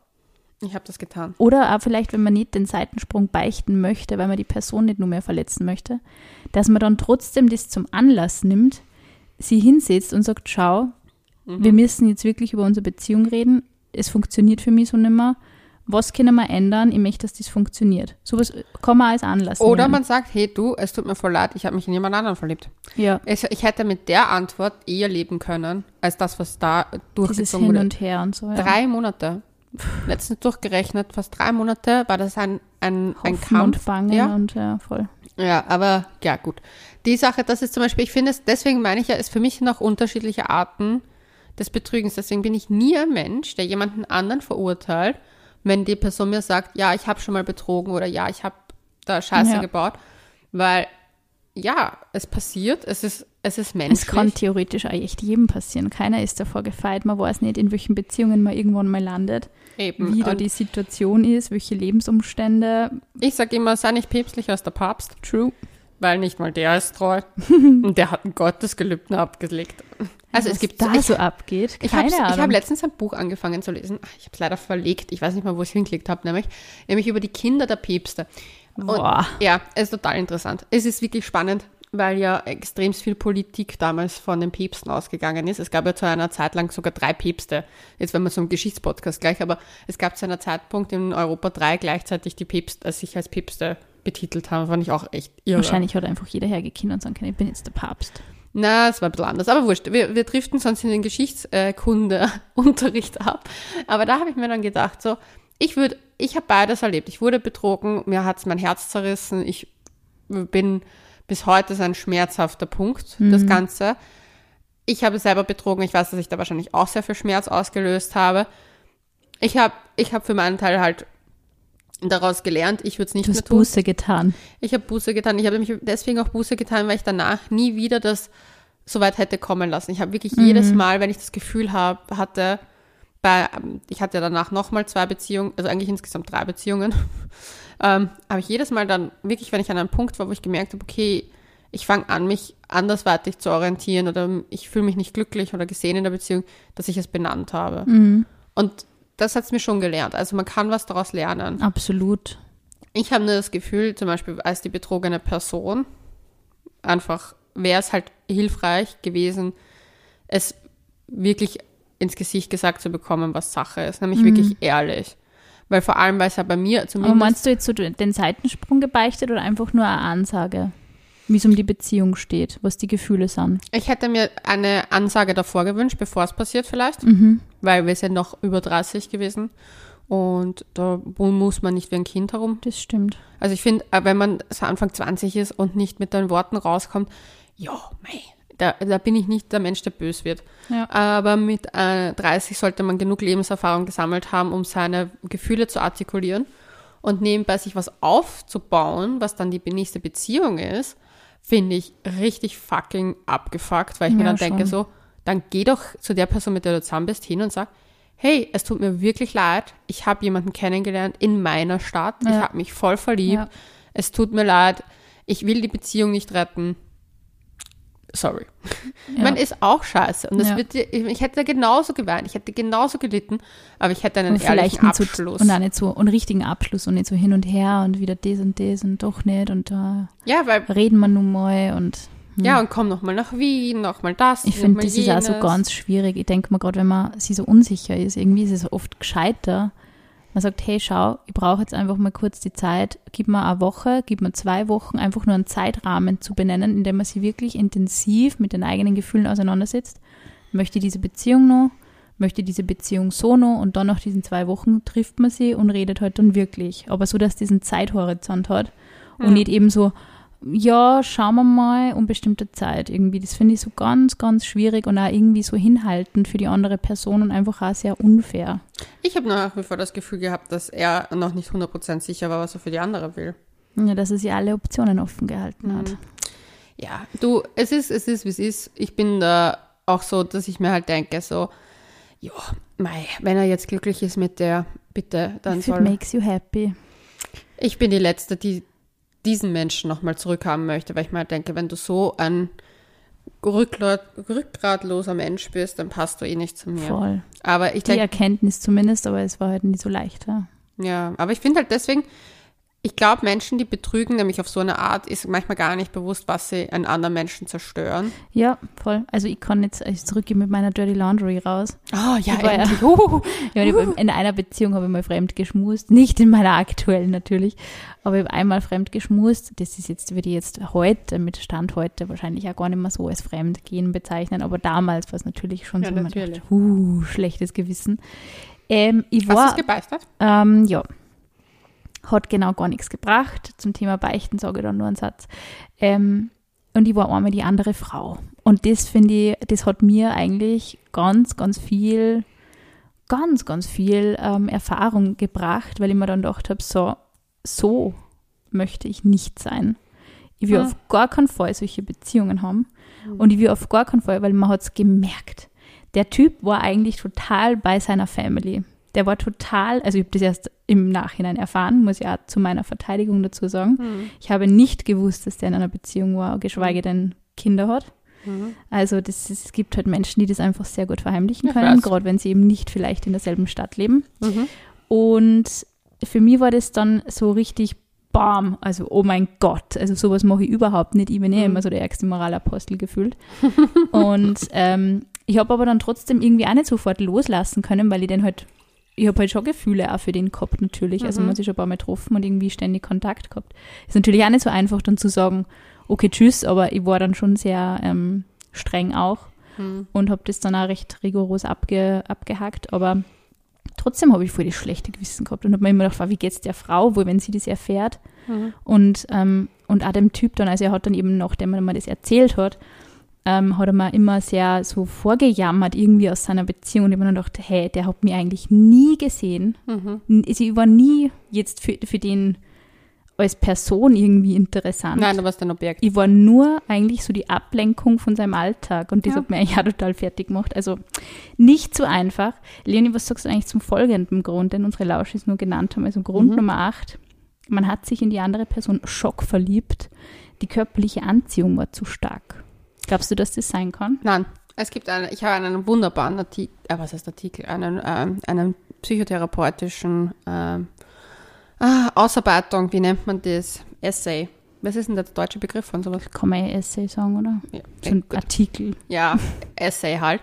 Ich habe das getan. Oder auch vielleicht, wenn man nicht den Seitensprung beichten möchte, weil man die Person nicht nur mehr verletzen möchte, dass man dann trotzdem das zum Anlass nimmt, sie hinsetzt und sagt, schau, Mhm. wir müssen jetzt wirklich über unsere Beziehung reden, es funktioniert für mich so nimmer, was können wir ändern, ich möchte, dass das funktioniert. Sowas kann man als Anlass Oder nehmen. man sagt, hey du, es tut mir voll leid, ich habe mich in jemand anderen verliebt. ja, Es, ich hätte mit der Antwort eher leben können, als das, was da durchgezogen Hin wurde. und Her und so. Ja. Drei Monate. Letztens durchgerechnet, fast drei Monate war das ein, ein, ein Kampf. und Bangen Ja. und ja, voll. Ja, aber ja, gut. Die Sache, das ist zum Beispiel, ich finde es, deswegen meine ich ja, es für mich noch unterschiedliche Arten des Betrügens. Deswegen bin ich nie ein Mensch, der jemanden anderen verurteilt, wenn die Person mir sagt, ja, ich habe schon mal betrogen oder ja, ich habe da Scheiße Ja. gebaut. Weil, ja, es passiert, es ist, es ist menschlich. Es kann theoretisch auch echt jedem passieren. Keiner ist davor gefeit. Man weiß nicht, in welchen Beziehungen man irgendwann mal landet. Eben. wie da Und die Situation ist, welche Lebensumstände. ich sage immer, sei nicht päpstlicher als der Papst, True. weil nicht mal der ist treu. Und der hat ein Gottesgelübden abgelegt. Also Was es gibt da ich, so abgeht. ich habe Keine ich hab letztens ein Buch angefangen zu lesen. Ach, Ich habe es leider verlegt. Ich weiß nicht mal, wo ich es hingelegt habe, nämlich, nämlich über die Kinder der Päpste. Und, Boah. ja, es ist total interessant. Es ist wirklich spannend, weil ja extrem viel Politik damals von den Päpsten ausgegangen ist. Es gab ja zu einer Zeit lang sogar drei Päpste. Jetzt wenn man so einen Geschichtspodcast gleich, aber es gab zu einer Zeitpunkt in Europa drei gleichzeitig, die Päpste, also sich als Päpste betitelt haben. Fand ich auch echt irre. Wahrscheinlich hat einfach jeder hergekinnt und sagen können, ich bin jetzt der Papst. Na, es war ein bisschen anders, aber wurscht. Wir, wir driften sonst in den Geschichtskunde-Unterricht ab. Aber da habe ich mir dann gedacht, so, ich würde, ich habe beides erlebt. Ich wurde betrogen, mir hat's mein Herz zerrissen. Ich bin bis heute so ein schmerzhafter Punkt, das Ganze. Ich habe selber betrogen. Ich weiß, dass ich da wahrscheinlich auch sehr viel Schmerz ausgelöst habe. Ich habe ich hab für meinen Teil halt daraus gelernt. Ich würde es nicht Du mehr hast tun. Buße getan. Ich habe Buße getan. Ich habe mich deswegen auch Buße getan, weil ich danach nie wieder das so weit hätte kommen lassen. Ich habe wirklich jedes Mal, wenn ich das Gefühl hab, hatte, bei, ähm, ich hatte danach nochmal zwei Beziehungen, also eigentlich insgesamt drei Beziehungen, ähm, habe ich jedes Mal dann wirklich, wenn ich an einem Punkt war, wo ich gemerkt habe, okay, ich fange an, mich andersweitig zu orientieren oder ich fühle mich nicht glücklich oder gesehen in der Beziehung, dass ich es benannt habe. Und das hat's mir schon gelernt. Also man kann was daraus lernen. Absolut. Ich habe nur das Gefühl, zum Beispiel als die betrogene Person, einfach wäre es halt hilfreich gewesen, es wirklich ins Gesicht gesagt zu bekommen, was Sache ist, nämlich wirklich ehrlich. Weil vor allem, weil es ja bei mir Aber zumindest. meinst du jetzt so den Seitensprung gebeichtet oder einfach nur eine Ansage, wie es um die Beziehung steht, was die Gefühle sind? ich hätte mir eine Ansage davor gewünscht, bevor es passiert vielleicht, Mhm. weil wir sind noch über 30 gewesen und da muss man nicht wie ein Kind herum Das stimmt. Also ich finde, äh, wenn man so Anfang 20 ist und nicht mit den Worten rauskommt, ja, mei, da, da bin ich nicht der Mensch, der bös wird. Ja. Aber mit äh, 30 sollte man genug Lebenserfahrung gesammelt haben, um seine Gefühle zu artikulieren und nebenbei sich was aufzubauen, was dann die nächste Beziehung ist, finde ich richtig fucking abgefuckt, weil ich mir Ja, dann denke schon. so, dann geh doch zu der Person, mit der du zusammen bist, hin und sag, hey, es tut mir wirklich leid, ich habe jemanden kennengelernt in meiner Stadt, ich Ja. habe mich voll verliebt, Ja. es tut mir leid, ich will die Beziehung nicht retten. Sorry. Ja. Man ist auch scheiße. Und das Ja. wird, dir- ich hätte genauso geweint, ich hätte genauso gelitten, aber ich hätte einen Und vielleicht ehrlichen Abschluss. und auch nicht so einen richtigen Abschluss und nicht so hin und her und wieder das und das und doch nicht und da ja, weil, reden wir nun mal und ja, und komm nochmal nach Wien, nochmal das. Ich finde, das ist auch so jenes. ganz schwierig. Ich denke mir gerade, wenn man sich so unsicher ist, irgendwie ist es oft gescheiter. Man sagt, hey, schau, ich brauche jetzt einfach mal kurz die Zeit, gib mir eine Woche, gib mir zwei Wochen, einfach nur einen Zeitrahmen zu benennen, in dem man sich wirklich intensiv mit den eigenen Gefühlen auseinandersetzt. Möchte diese Beziehung noch? Möchte diese Beziehung so noch? Und dann nach diesen zwei Wochen trifft man sie und redet halt dann wirklich. Aber so, dass diesen Zeithorizont hat und nicht eben so, ja, schauen wir mal um bestimmte Zeit irgendwie. Das finde ich so ganz, ganz schwierig und auch irgendwie so hinhaltend für die andere Person und einfach auch sehr unfair. Ich habe nach wie vor das Gefühl gehabt, dass er noch nicht 100% sicher war, was er für die andere will. Ja, dass er sich alle Optionen offen gehalten hat. Mhm. Ja, du, es ist, es ist, wie es ist. Ich bin da auch so, dass ich mir halt denke, so, ja, mei, wenn er jetzt glücklich ist mit der, bitte, dann If it soll. makes you happy. Ich bin die Letzte, die diesen Menschen nochmal zurückhaben möchte, weil ich mir halt denke, wenn du so ein rückgrat, rückgratloser Mensch bist, dann passt du eh nicht zu mir. Voll. Aber ich Die denke, Erkenntnis zumindest, aber es war halt nicht so leicht. Ja. ja, aber ich finde halt deswegen, ich glaube, Menschen, die betrügen, nämlich auf so eine Art, ist manchmal gar nicht bewusst, was sie einen anderen Menschen zerstören. ja, voll. Also ich kann jetzt, ich zurückgehe mit meiner Dirty Laundry raus. Oh, ja, Ich war ja- endlich. Uh. Ja, ich hab in einer Beziehung habe ich mal fremd geschmust. Nicht in meiner aktuellen natürlich, aber ich habe einmal fremd geschmust. Das ist jetzt, würde ich jetzt heute, mit Stand heute, wahrscheinlich auch gar nicht mehr so als Fremdgehen bezeichnen. Aber damals war es natürlich schon Ja, so, man natürlich. dachte, uh, schlechtes Gewissen. Ähm, ich Hast du es gebeistert? ähm, ja, hat genau gar nichts gebracht. Zum Thema Beichten sage ich dann nur einen Satz. Ähm, und ich war einmal die andere Frau. Und das finde ich, das hat mir eigentlich ganz, ganz viel, ganz, ganz viel ähm, Erfahrung gebracht, weil ich mir dann gedacht habe, so, so möchte ich nicht sein. Ich will Hm. auf gar keinen Fall solche Beziehungen haben. Und ich will auf gar keinen Fall, weil man hat es gemerkt. Der Typ war eigentlich total bei seiner Family. Der war total, also ich habe das erst im Nachhinein erfahren, muss ich auch zu meiner Verteidigung dazu sagen. Hm. Ich habe nicht gewusst, dass der in einer Beziehung war, geschweige denn Kinder hat. Also das es gibt halt Menschen, die das einfach sehr gut verheimlichen Ich können, gerade wenn sie eben nicht vielleicht in derselben Stadt leben. Mhm. Und für mich war das dann so richtig bam, also oh mein Gott, also sowas mache ich überhaupt nicht. Ich bin eh Mhm. immer so der ärgste Moralapostel gefühlt. und ähm, ich habe aber dann trotzdem irgendwie auch nicht sofort loslassen können, weil ich den halt, ich habe halt schon Gefühle auch für den gehabt natürlich. Also Mhm. man hat sich schon ein paar Mal getroffen und irgendwie ständig Kontakt gehabt. Ist natürlich auch nicht so einfach dann zu sagen, okay, tschüss, aber ich war dann schon sehr ähm, streng auch Mhm. und habe das dann auch recht rigoros abge, abgehakt. Aber trotzdem habe ich voll das schlechte Gewissen gehabt und habe mir immer gedacht, wie geht's der Frau wohl, wenn sie das erfährt? Mhm. Und, ähm, und auch dem Typ dann, also er hat dann eben, nachdem er mir das erzählt hat, ähm, hat er mir immer sehr so vorgejammert irgendwie aus seiner Beziehung und ich habe mir gedacht, hey, der hat mich eigentlich nie gesehen. Mhm. Also ich war nie jetzt für, für den als Person irgendwie interessant. Nein, du warst ein Objekt. Ich war nur eigentlich so die Ablenkung von seinem Alltag und das Ja. hat mir eigentlich auch total fertig gemacht. Also nicht so einfach. Leonie, was sagst du eigentlich zum folgenden Grund, den unsere Lauschis nur genannt haben? Also Grund Mhm. Nummer 8. Man hat sich in die andere Person schockverliebt. Die körperliche Anziehung war zu stark. Glaubst du, dass das sein kann? Nein, es gibt eine, ich habe einen wunderbaren Artikel, äh, was heißt Artikel, einen, ähm, einen psychotherapeutischen ah, Ausarbeitung, wie nennt man das? Essay. Was ist denn der deutsche Begriff von sowas? Kann man ja Essay sagen, oder? Ja, So ein gut. Artikel. ja, Essay halt,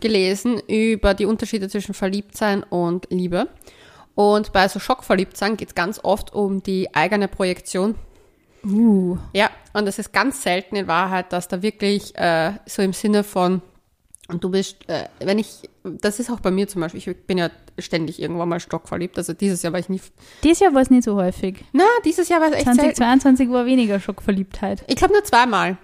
gelesen über die Unterschiede zwischen Verliebtsein und Liebe. Und bei so Schockverliebtsein geht es ganz oft um die eigene Projektion. Uh. Ja, und es ist ganz selten in Wahrheit, dass da wirklich äh, so im Sinne von, und du bist, äh, wenn ich, das ist auch bei mir zum Beispiel, ich bin ja ständig irgendwann mal stockverliebt, also dieses Jahr war ich nie, Dieses Jahr war es nicht so häufig. na, dieses Jahr war es echt selten. 2022 war weniger Schockverliebtheit. Ich glaube nur zweimal.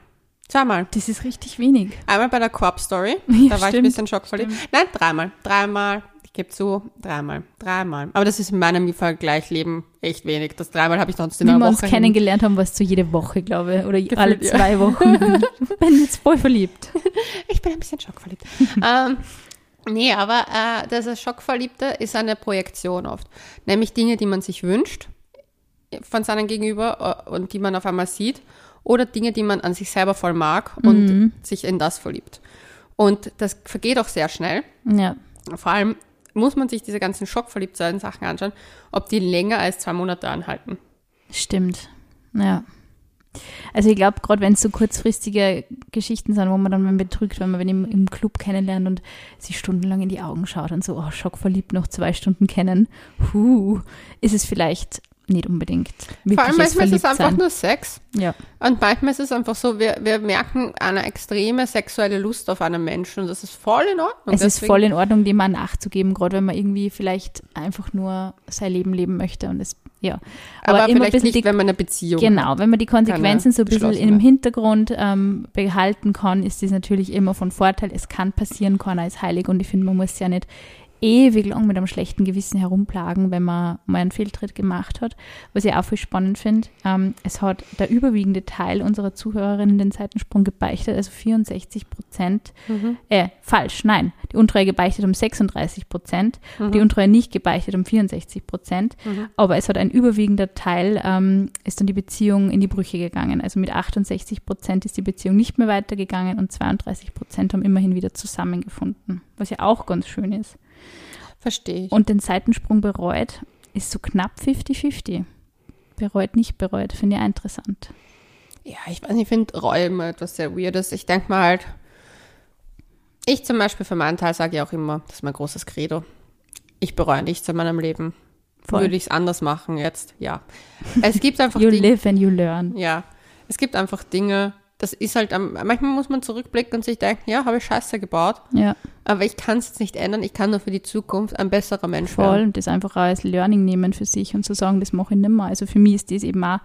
Zweimal. Das ist richtig wenig. Einmal bei der Corp Story, Ja, da war ich ein stimmt, bisschen schockverliebt. Nein, dreimal. Dreimal. Ich gebe zu, dreimal. Dreimal. Aber das ist in meinem Vergleichleben echt wenig. Das dreimal habe ich sonst in Wie einer wir uns Woche. hin- kennengelernt haben, war es so jede Woche, glaube ich. Oder alle ja. zwei Wochen. ich bin jetzt voll verliebt. Ich bin ein bisschen schockverliebt. ähm, nee, aber äh, das Schockverliebte ist eine Projektion oft. Nämlich Dinge, die man sich wünscht von seinem Gegenüber äh, und die man auf einmal sieht. Oder Dinge, die man an sich selber voll mag und Mhm. sich in das verliebt. Und das vergeht auch sehr schnell. Ja. Vor allem muss man sich diese ganzen Schockverliebtsein-Sachen anschauen, ob die länger als zwei Monate anhalten. Stimmt. Ja. Also ich glaube, gerade wenn es so kurzfristige Geschichten sind, wo man dann betrügt, wenn man wenn im, im Club kennenlernt und sich stundenlang in die Augen schaut und so, oh, schockverliebt noch zwei Stunden kennen, huh, ist es vielleicht nicht unbedingt Vor allem manchmal ist es einfach Verliebtsein. nur Sex. Ja. Und manchmal ist es einfach so, wir, wir merken eine extreme sexuelle Lust auf einen Menschen und das ist voll in Ordnung. Es ist Deswegen- voll in Ordnung, dem mal nachzugeben, gerade wenn man irgendwie vielleicht einfach nur sein Leben leben möchte und es, ja. aber, immer ein vielleicht nicht, die, wenn man eine Beziehung Genau, wenn man die Konsequenzen so ein bisschen im. Hintergrund ähm, behalten kann, ist das natürlich immer von Vorteil. Es kann passieren, keiner ist heilig und ich finde, man muss ja nicht ewig lang mit einem schlechten Gewissen herumplagen, wenn man mal einen Fehltritt gemacht hat. Was ich auch viel spannend finde, ähm, es hat der überwiegende Teil unserer Zuhörerinnen den Seitensprung gebeichtet, also 64 Prozent, Mhm. äh, falsch, nein, die Untreue gebeichtet um 36 Prozent, Mhm. die Untreue nicht gebeichtet um 64 Prozent, Mhm. aber es hat ein überwiegender Teil, ähm, ist dann die Beziehung in die Brüche gegangen. Also mit 68 Prozent ist die Beziehung nicht mehr weitergegangen und 32 Prozent haben immerhin wieder zusammengefunden, was ja auch ganz schön ist. Verstehe ich. Und den Seitensprung bereut ist so knapp 50-50. Bereut, nicht bereut, finde ich interessant. Ja, ich weiß nicht, ich finde Reue immer etwas sehr Weirdes. Ich denke mal halt, ich zum Beispiel für meinen Teil sage ja auch immer, das ist mein großes Credo. Ich bereue nichts in meinem Leben. Voll. Würde ich es anders machen jetzt? Ja. Es gibt einfach You Dinge, live and you learn. ja, es gibt einfach Dinge, das ist halt, manchmal muss man zurückblicken und sich denken, ja, habe ich Scheiße gebaut, Ja, aber ich kann es jetzt nicht ändern, ich kann nur für die Zukunft ein besserer Mensch voll. werden. Und das einfach auch als Learning nehmen für sich und zu sagen, das mache ich nicht mehr. Also für mich ist das eben auch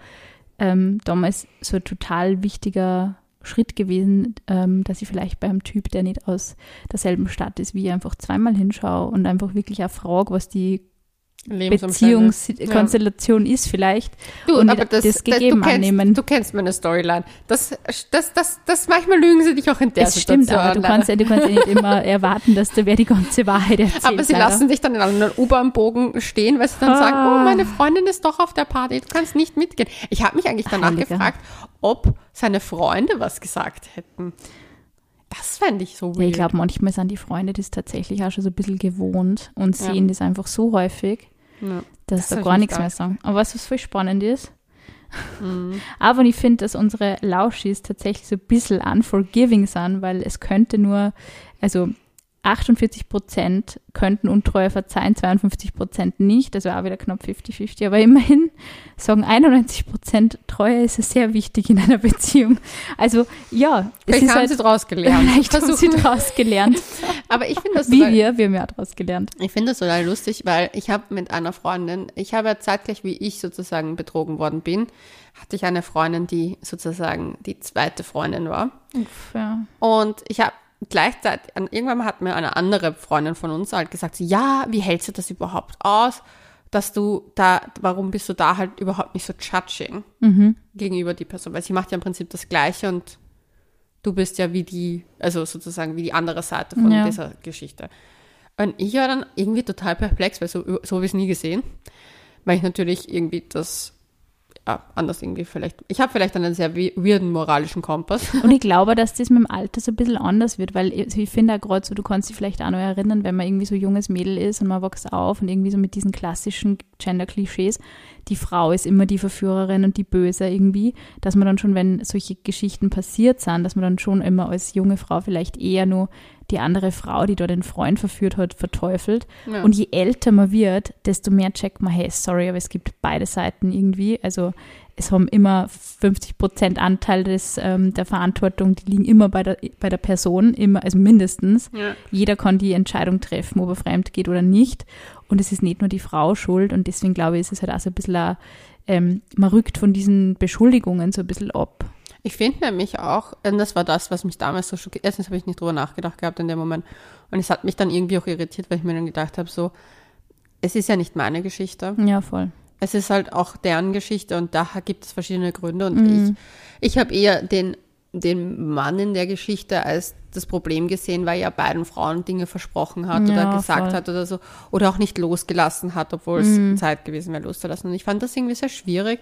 ähm, damals so ein total wichtiger Schritt gewesen, ähm, dass ich vielleicht bei einem Typ, der nicht aus derselben Stadt ist, wie ich einfach zweimal hinschaue und einfach wirklich auch frage, was die Beziehungskonstellation ist vielleicht. Du, und aber das, das das, gegeben du, kennst, annehmen. du kennst meine Storyline. Das, das, das, das, manchmal lügen sie dich auch in der Es stimmt, Situation. aber du kannst, ja, du kannst ja nicht immer erwarten, dass der wer die ganze Wahrheit erzählt. aber sie leider. lassen dich dann in einem U-Bahn-Bogen stehen, weil sie dann Ah. sagen, oh, meine Freundin ist doch auf der Party, du kannst nicht mitgehen. Ich habe mich eigentlich danach Heiliger. gefragt, ob seine Freunde was gesagt hätten. Das fände ich so weird. Ja, ich glaube, manchmal sind die Freunde das tatsächlich auch schon so ein bisschen gewohnt und Ja. sehen das einfach so häufig, Ja. dass Das da gar nicht nichts mehr sagen. Aber was, was voll spannend ist, Mhm. aber ich finde, dass unsere Lauschis tatsächlich so ein bisschen unforgiving sind, weil es könnte nur, also 48 Prozent könnten Untreue verzeihen, 52 Prozent nicht, also auch wieder knapp 50-50, aber immerhin sagen 91 Prozent, Treue ist sehr wichtig in einer Beziehung. Also ja, Vielleicht haben halt, sie draus gelernt. vielleicht haben sie Versuchen- daraus gelernt, Aber ich finde das wie total- wir, wir haben ja auch daraus gelernt. Ich finde das total lustig, weil ich habe mit einer Freundin, ich habe ja zeitgleich, wie ich sozusagen betrogen worden bin, hatte ich eine Freundin, die sozusagen die zweite Freundin war. Uff, ja. Und ich habe gleichzeitig, an- irgendwann hat mir eine andere Freundin von uns halt gesagt, ja, wie hältst du das überhaupt aus, dass du da, warum bist du da halt überhaupt nicht so judging Mhm. gegenüber die Person? Weil sie macht ja im Prinzip das Gleiche und du bist ja wie die, also sozusagen wie die andere Seite von Ja. dieser Geschichte. Und ich war dann irgendwie total perplex, weil so, so habe ich es nie gesehen. Weil ich natürlich irgendwie das ja, anders irgendwie vielleicht. Ich habe vielleicht einen sehr we- weirden moralischen Kompass. Und ich glaube, dass das mit dem Alter so ein bisschen anders wird, weil ich ich finde auch gerade so, du kannst dich vielleicht auch noch erinnern, wenn man irgendwie so junges Mädel ist und man wächst auf und irgendwie so mit diesen klassischen Gender-Klischees, die Frau ist immer die Verführerin und die Böse irgendwie, dass man dann schon, wenn solche Geschichten passiert sind, dass man dann schon immer als junge Frau vielleicht eher nur die andere Frau, die da den Freund verführt hat, verteufelt. Ja. Und je älter man wird, desto mehr checkt man, hey, sorry, aber es gibt beide Seiten irgendwie. Also es haben immer 50 Prozent Anteil des, ähm, der Verantwortung, die liegen immer bei der, bei der Person, immer, also mindestens. ja. Jeder kann die Entscheidung treffen, ob er fremd geht oder nicht. Und es ist nicht nur die Frau schuld. Und deswegen glaube ich, ist es halt auch so ein bisschen, ein, ähm, man rückt von diesen Beschuldigungen so ein bisschen ab. Ich finde nämlich auch, und das war das, was mich damals so schockiert. Erstens habe ich nicht drüber nachgedacht gehabt in dem Moment. Und es hat mich dann irgendwie auch irritiert, weil ich mir dann gedacht habe, so, es ist ja nicht meine Geschichte. Ja, voll. Es ist halt auch deren Geschichte und da gibt es verschiedene Gründe. Und Mhm. ich, ich habe eher den, den Mann in der Geschichte als das Problem gesehen, weil er beiden Frauen Dinge versprochen hat Ja, oder gesagt voll. hat oder so. Oder auch nicht losgelassen hat, obwohl Mhm. es Zeit gewesen wäre, loszulassen. Und ich fand das irgendwie sehr schwierig.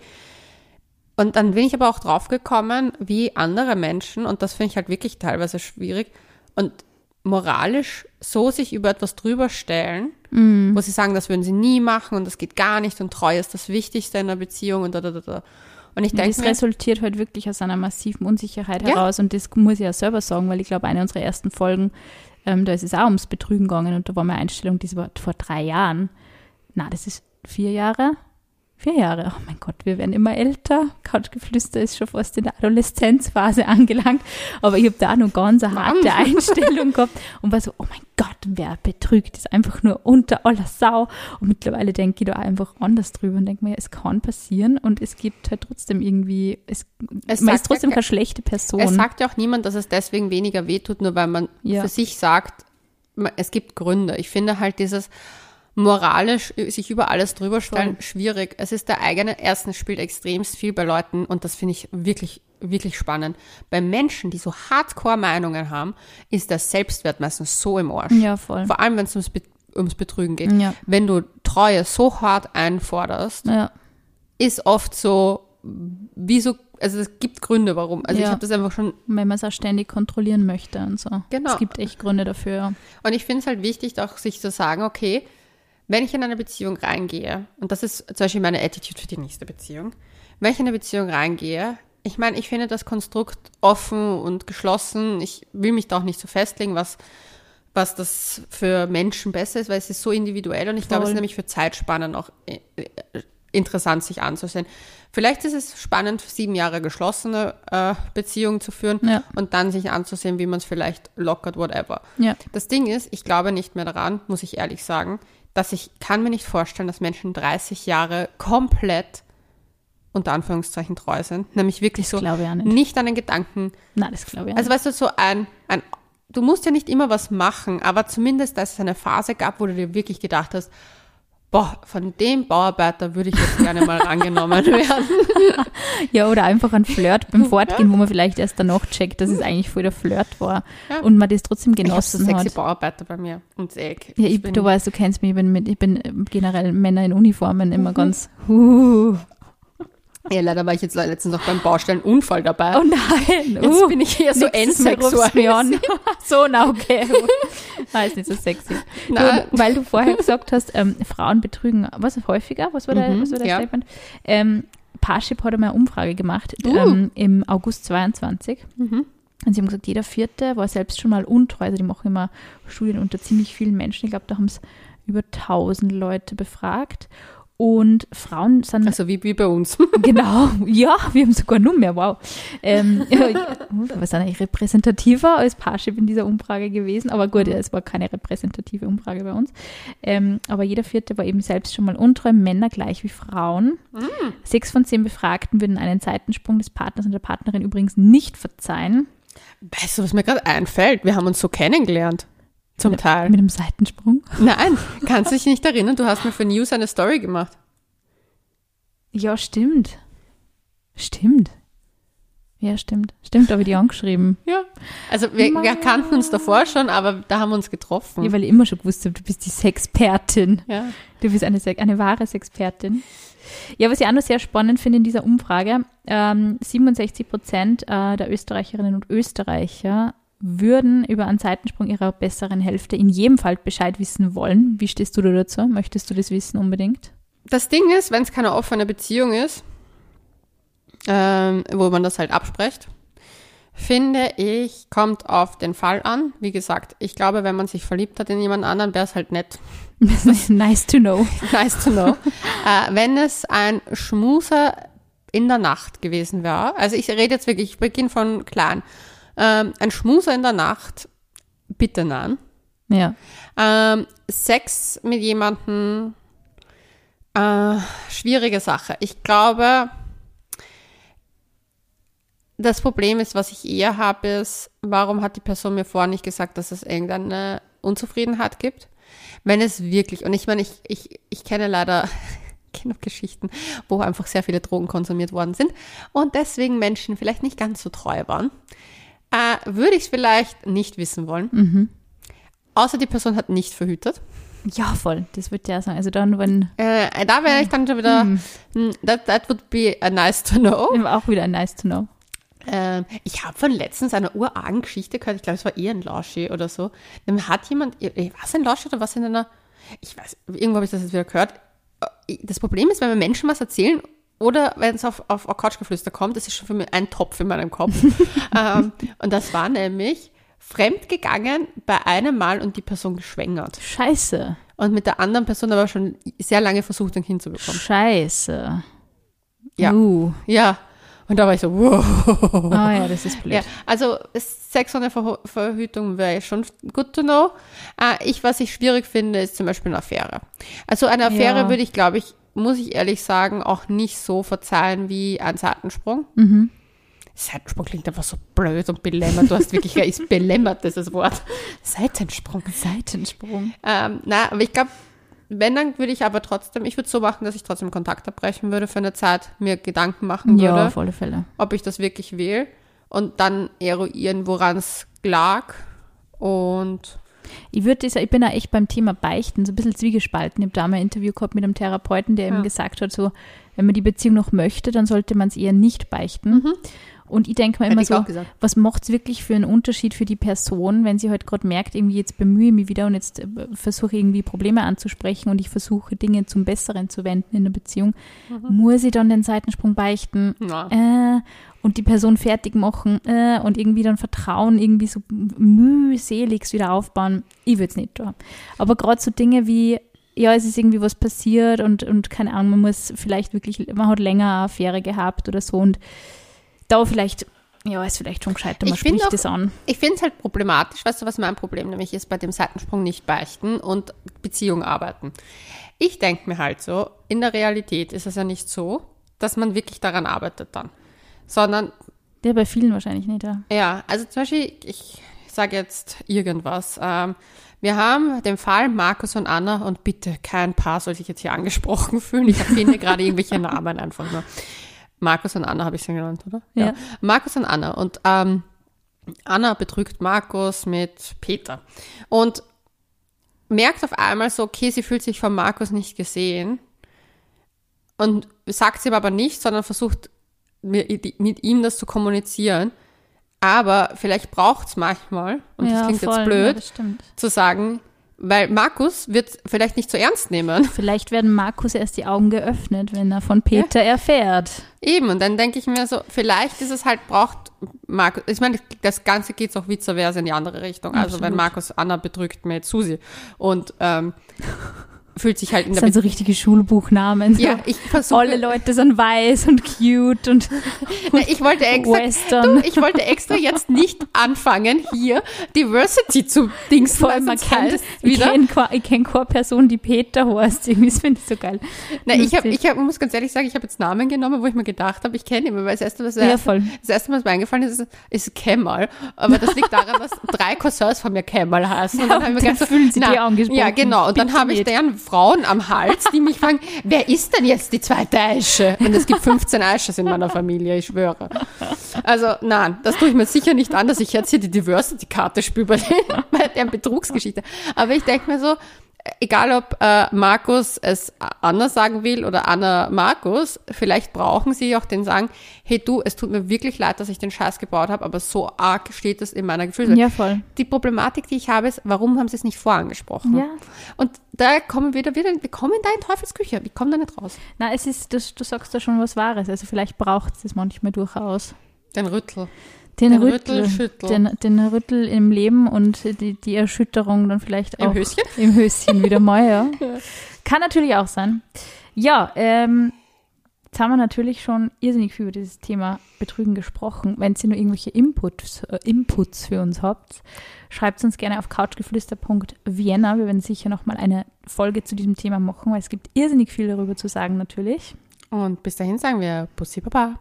Und dann bin ich aber auch drauf gekommen, wie andere Menschen, und das finde ich halt wirklich teilweise schwierig, und moralisch so sich über etwas drüber stellen, wo sie sagen, das würden sie nie machen und das geht gar nicht und Treue ist das Wichtigste in einer Beziehung und da, da, da, da. Und ich denke das resultiert halt wirklich aus einer massiven Unsicherheit Ja. heraus. Und das muss ich ja selber sagen, weil ich glaube, eine unserer ersten Folgen, ähm, da ist es auch ums Betrügen gegangen und da war meine Einstellung, das war vor drei Jahren. Na, das ist vier Jahre. Vier Jahre. Oh mein Gott, wir werden immer älter. Couchgeflüster ist schon fast in der Adoleszenzphase angelangt. Aber ich habe da noch ganz eine harte Einstellung gehabt und war so, oh mein Gott, wer betrügt, ist einfach nur unter aller Sau. Und mittlerweile denke ich da einfach anders drüber und denke mir, es kann passieren und es gibt halt trotzdem irgendwie, es, Es man ist trotzdem ja- keine schlechte Person. es sagt ja auch niemand, dass es deswegen weniger wehtut, nur weil man Ja. für sich sagt, es gibt Gründe. Ich finde halt dieses moralisch äh, sich über alles drüber stellen schwierig. Es ist der eigene, erstens spielt extremst viel bei Leuten und das finde ich wirklich, wirklich spannend. Bei Menschen, die so Hardcore-Meinungen haben, ist der Selbstwert meistens so im Arsch. ja, voll. Vor allem, wenn es ums, Be ums Betrügen geht. Ja. Wenn du Treue so hart einforderst, Ja, ist oft so, wieso, also es gibt Gründe, warum. Also ich Ja. habe das einfach schon wenn man es auch ständig kontrollieren möchte und so. Genau. Es gibt echt Gründe dafür. Und ich finde es halt wichtig, auch sich zu sagen, okay, wenn ich in eine Beziehung reingehe, und das ist zum Beispiel meine Attitude für die nächste Beziehung, wenn ich in eine Beziehung reingehe, ich meine, ich finde das Konstrukt offen und geschlossen. Ich will mich da auch nicht so festlegen, was, was das für Menschen besser ist, weil es ist so individuell und ich glaube, es ist Voll. nämlich für Zeitspannen auch äh, äh, interessant, sich anzusehen. Vielleicht ist es spannend, sieben Jahre geschlossene äh, Beziehungen zu führen Ja. und dann sich anzusehen, wie man es vielleicht lockert, whatever. Ja. Das Ding ist, ich glaube nicht mehr daran, muss ich ehrlich sagen, dass ich kann mir nicht vorstellen, dass Menschen 30 Jahre komplett unter Anführungszeichen treu sind. Nämlich wirklich so ich auch nicht. nicht an den Gedanken. Nein, das glaube ich auch Also weißt du, so ein, ein, du musst ja nicht immer was machen, aber zumindest, dass es eine Phase gab, wo du dir wirklich gedacht hast, boah, von dem Bauarbeiter würde ich jetzt gerne mal rangenommen werden. Ja, oder einfach ein Flirt beim Fortgehen, wo man vielleicht erst danach checkt, dass es eigentlich voll der Flirt war. Ja. Und man das trotzdem Ich habe so genossen sexy hat. Bauarbeiter bei mir und Eck. Ja, Ich ich, bin- du weißt, du kennst mich, ich bin, mit, ich bin ähm, generell Männer in Uniformen immer ganz, huh, Ja, leider war ich jetzt letztens noch beim Baustellenunfall dabei. Oh nein. Jetzt uh, bin ich eher so endsexuell. so, na okay. Nein, ist nicht so sexy. Du, weil du vorher gesagt hast, ähm, Frauen betrügen, was häufiger? Was war der, Mhm, was war der ja. Statement? Ähm, Parship hat einmal eine Umfrage gemacht Uh. ähm, im August 22. Mhm. Und sie haben gesagt, jeder Vierte war selbst schon mal untreu. Also die machen immer Studien unter ziemlich vielen Menschen. Ich glaube, da haben es über 1000 Leute befragt. Und Frauen sind Also wie, wie bei uns. Genau, ja, wir haben sogar nur mehr, wow. Ähm, wir sind eigentlich repräsentativer als Parship in dieser Umfrage gewesen, aber gut, es war keine repräsentative Umfrage bei uns. Ähm, aber jeder Vierte war eben selbst schon mal untreu, Männer gleich wie Frauen. Sechs von zehn Befragten würden einen Seitensprung des Partners und der Partnerin übrigens nicht verzeihen. Weißt du, was mir gerade einfällt? Wir haben uns so kennengelernt. Zum Teil. Mit einem Seitensprung. Nein, kannst du dich nicht erinnern? Du hast mir für News eine Story gemacht. Ja, stimmt. Stimmt. Ja, stimmt. Stimmt, da habe ich die angeschrieben. Ja. Also wir, wir kannten uns davor schon, aber da haben wir uns getroffen. Ja, weil ich immer schon gewusst habe, du bist die Sexpertin. Ja. Du bist eine, eine wahre Sexpertin. Ja, was ich auch noch sehr spannend finde in dieser Umfrage, ähm, 67 Prozent äh, der Österreicherinnen und Österreicher würden über einen Seitensprung ihrer besseren Hälfte in jedem Fall Bescheid wissen wollen. Wie stehst du da dazu? Möchtest du das wissen unbedingt? Das Ding ist, wenn es keine offene Beziehung ist, ähm, wo man das halt abspricht, finde ich, kommt auf den Fall an. Wie gesagt, ich glaube, wenn man sich verliebt hat in jemand anderen, wäre es halt nett. nice to know. Nice to know. äh, wenn es ein Schmuser in der Nacht gewesen wäre, also ich rede jetzt wirklich, ich beginne von klein, ähm, ein Schmuser in der Nacht, bitte nein. Ja. Ähm, Sex mit jemandem, äh, schwierige Sache. Ich glaube, das Problem ist, was ich eher habe, ist, warum hat die Person mir vorher nicht gesagt, dass es irgendeine Unzufriedenheit gibt? Wenn es wirklich, und ich meine, ich, ich, ich kenne leider genug Geschichten, wo einfach sehr viele Drogen konsumiert worden sind und deswegen Menschen vielleicht nicht ganz so treu waren, äh, würde ich es vielleicht nicht wissen wollen. Außer die Person hat nicht verhütet. Ja, voll. Das würde ja sagen. Also dann, wenn Äh, da wäre ich dann schon wieder, hm, that, that would be a nice to know. auch wieder nice to know. Ähm, ich habe von letztens eine urargen Geschichte gehört, ich glaube, es war eher ein Lauschi oder so. Dann hat jemand, was ein Lauschi oder was in einer, ich weiß, irgendwo habe ich das jetzt wieder gehört. Äh, Das Problem ist, wenn wir Menschen was erzählen oder wenn es auf, auf Couchgeflüster kommt, das ist schon für mich ein Topf in meinem Kopf. ähm, und das war nämlich fremdgegangen bei einem Mal und die Person geschwängert. Scheiße. Und mit der anderen Person aber schon sehr lange versucht, ein Kind zu bekommen. Scheiße. Ja. Uh. Ja. Und da war ich so, wow. Ah ja, das ist blöd. Ja, also Sex ohne Ver Verhütung wäre schon good to know. Äh, ich, was ich schwierig finde, ist zum Beispiel eine Affäre. Also eine Affäre Ja. würde ich, glaube ich, muss ich ehrlich sagen, auch nicht so verzeihen wie ein Seitensprung. Mhm. Seitensprung klingt einfach so blöd und belämmert. Du hast wirklich, ist belämmert, das ist das Wort. Seitensprung. Seitensprung. Ähm, na, aber ich glaube, wenn, dann würde ich aber trotzdem, ich würde es so machen, dass ich trotzdem Kontakt abbrechen würde für eine Zeit, mir Gedanken machen würde Ja, auf alle Fälle. ob ich das wirklich will und dann eruieren, woran es lag. Und Ich würde ich bin da echt beim Thema Beichten so ein bisschen zwiegespalten. Ich habe da mal ein Interview gehabt mit einem Therapeuten, der Ja. eben gesagt hat, so, wenn man die Beziehung noch möchte, dann sollte man es eher nicht beichten. Und ich denke mir immer so, was macht es wirklich für einen Unterschied für die Person, wenn sie halt gerade merkt, irgendwie jetzt bemühe ich mich wieder und jetzt äh, versuche irgendwie Probleme anzusprechen und ich versuche Dinge zum Besseren zu wenden in der Beziehung, muss ich dann den Seitensprung beichten? äh, und die Person fertig machen äh, und irgendwie dann Vertrauen irgendwie so mühselig wieder aufbauen. Ich würde es nicht tun. Aber gerade so Dinge wie, ja, es ist irgendwie was passiert und, und keine Ahnung, man muss vielleicht wirklich, man hat länger eine Affäre gehabt oder so und da vielleicht, ja, ist vielleicht schon gescheiter, man Ich spricht auch- das an. ich finde es halt problematisch. Weißt du, was mein Problem nämlich ist bei dem Seitensprung nicht beichten und Beziehung arbeiten? Ich denke mir halt so, in der Realität ist es ja nicht so, dass man wirklich daran arbeitet dann. Sondern Ja, bei vielen wahrscheinlich nicht, ja. Ja, also zum Beispiel, ich sage jetzt irgendwas. Ähm, wir haben den Fall Markus und Anna und bitte kein Paar soll sich jetzt hier angesprochen fühlen. Ich erfinde gerade irgendwelche Namen einfach nur. Markus und Anna habe ich sie genannt, oder? Ja. Markus und Anna. Und ähm, Anna betrügt Markus mit Peter. Und merkt auf einmal so, okay, sie fühlt sich von Markus nicht gesehen. und sagt es ihm aber nicht, sondern versucht mit, ihm das zu kommunizieren. Aber vielleicht braucht es manchmal, und das klingt voll, jetzt blöd, Ja, zu sagen, weil Markus wird vielleicht nicht so ernst nehmen. Vielleicht werden Markus erst die Augen geöffnet, wenn er von Peter erfährt. Eben, und dann denke ich mir so, vielleicht ist es halt, braucht Markus, ich meine, das Ganze geht auch vice versa in die andere Richtung. Also wenn Absolut. Markus Anna betrügt mit Susi und ähm, fühlt sich halt in Das der sind so richtige Schulbuchnamen. So. Ja, ich versuche. Alle Leute sind weiß und cute und Na, ich wollte extra, Western. du, ich wollte extra jetzt nicht anfangen, hier Diversity zu Dings Vor allem, man das kennt, ich kenne kenn keine Person, die Peter heißt. Irgendwie, das finde ich so geil. Na, ich habe, Lustig. ich hab, muss ganz ehrlich sagen, ich habe jetzt Namen genommen, wo ich mir gedacht habe, ich kenne ihn, weil das erste, was, das Ja, das erste Mal, was mir eingefallen ist, ist, Kemal. Aber das liegt daran, dass drei Cousins von mir Kemal heißen. Und dann habe ich mir dann gedacht, so, fühlen sie na, die angesprochen. Ja, genau. Und dann habe ich deren Frauen am Hals, die mich fragen, wer ist denn jetzt die zweite Aische? Und es gibt 15 Aisches in meiner Familie, ich schwöre. Also, nein, das tue ich mir sicher nicht an, dass ich jetzt hier die Diversity-Karte spiele bei, den, bei der Betrugsgeschichte. Aber ich denke mir so, egal ob äh, Markus es Anna sagen will oder Anna Markus, vielleicht brauchen sie auch den sagen, hey du, es tut mir wirklich leid, dass ich den Scheiß gebaut habe, aber so arg steht es in meiner Gefühlswelt. Ja, voll. Die Problematik, die ich habe, ist, warum haben sie es nicht vorangesprochen? Ja. Und da kommen wir wieder, wieder, wir kommen da in Teufelsküche, wir kommen da nicht raus. Na, es ist, das, du sagst da schon was Wahres. Also vielleicht braucht es das manchmal durchaus. Den Rüttel. Den, Den Rüttel, Rüttel, Schüttel. Den, den Rüttel im Leben und die, die Erschütterung dann vielleicht Im auch Höschen? im Höschen wieder mal, ja. Kann natürlich auch sein. Ja, ähm, jetzt haben wir natürlich schon irrsinnig viel über dieses Thema Betrügen gesprochen. Wenn ihr nur irgendwelche Inputs, äh, Inputs für uns habt, schreibt uns gerne auf couchgeflüster.vienna. Wir werden sicher nochmal eine Folge zu diesem Thema machen, weil es gibt irrsinnig viel darüber zu sagen natürlich. Und bis dahin sagen wir Bussi Baba.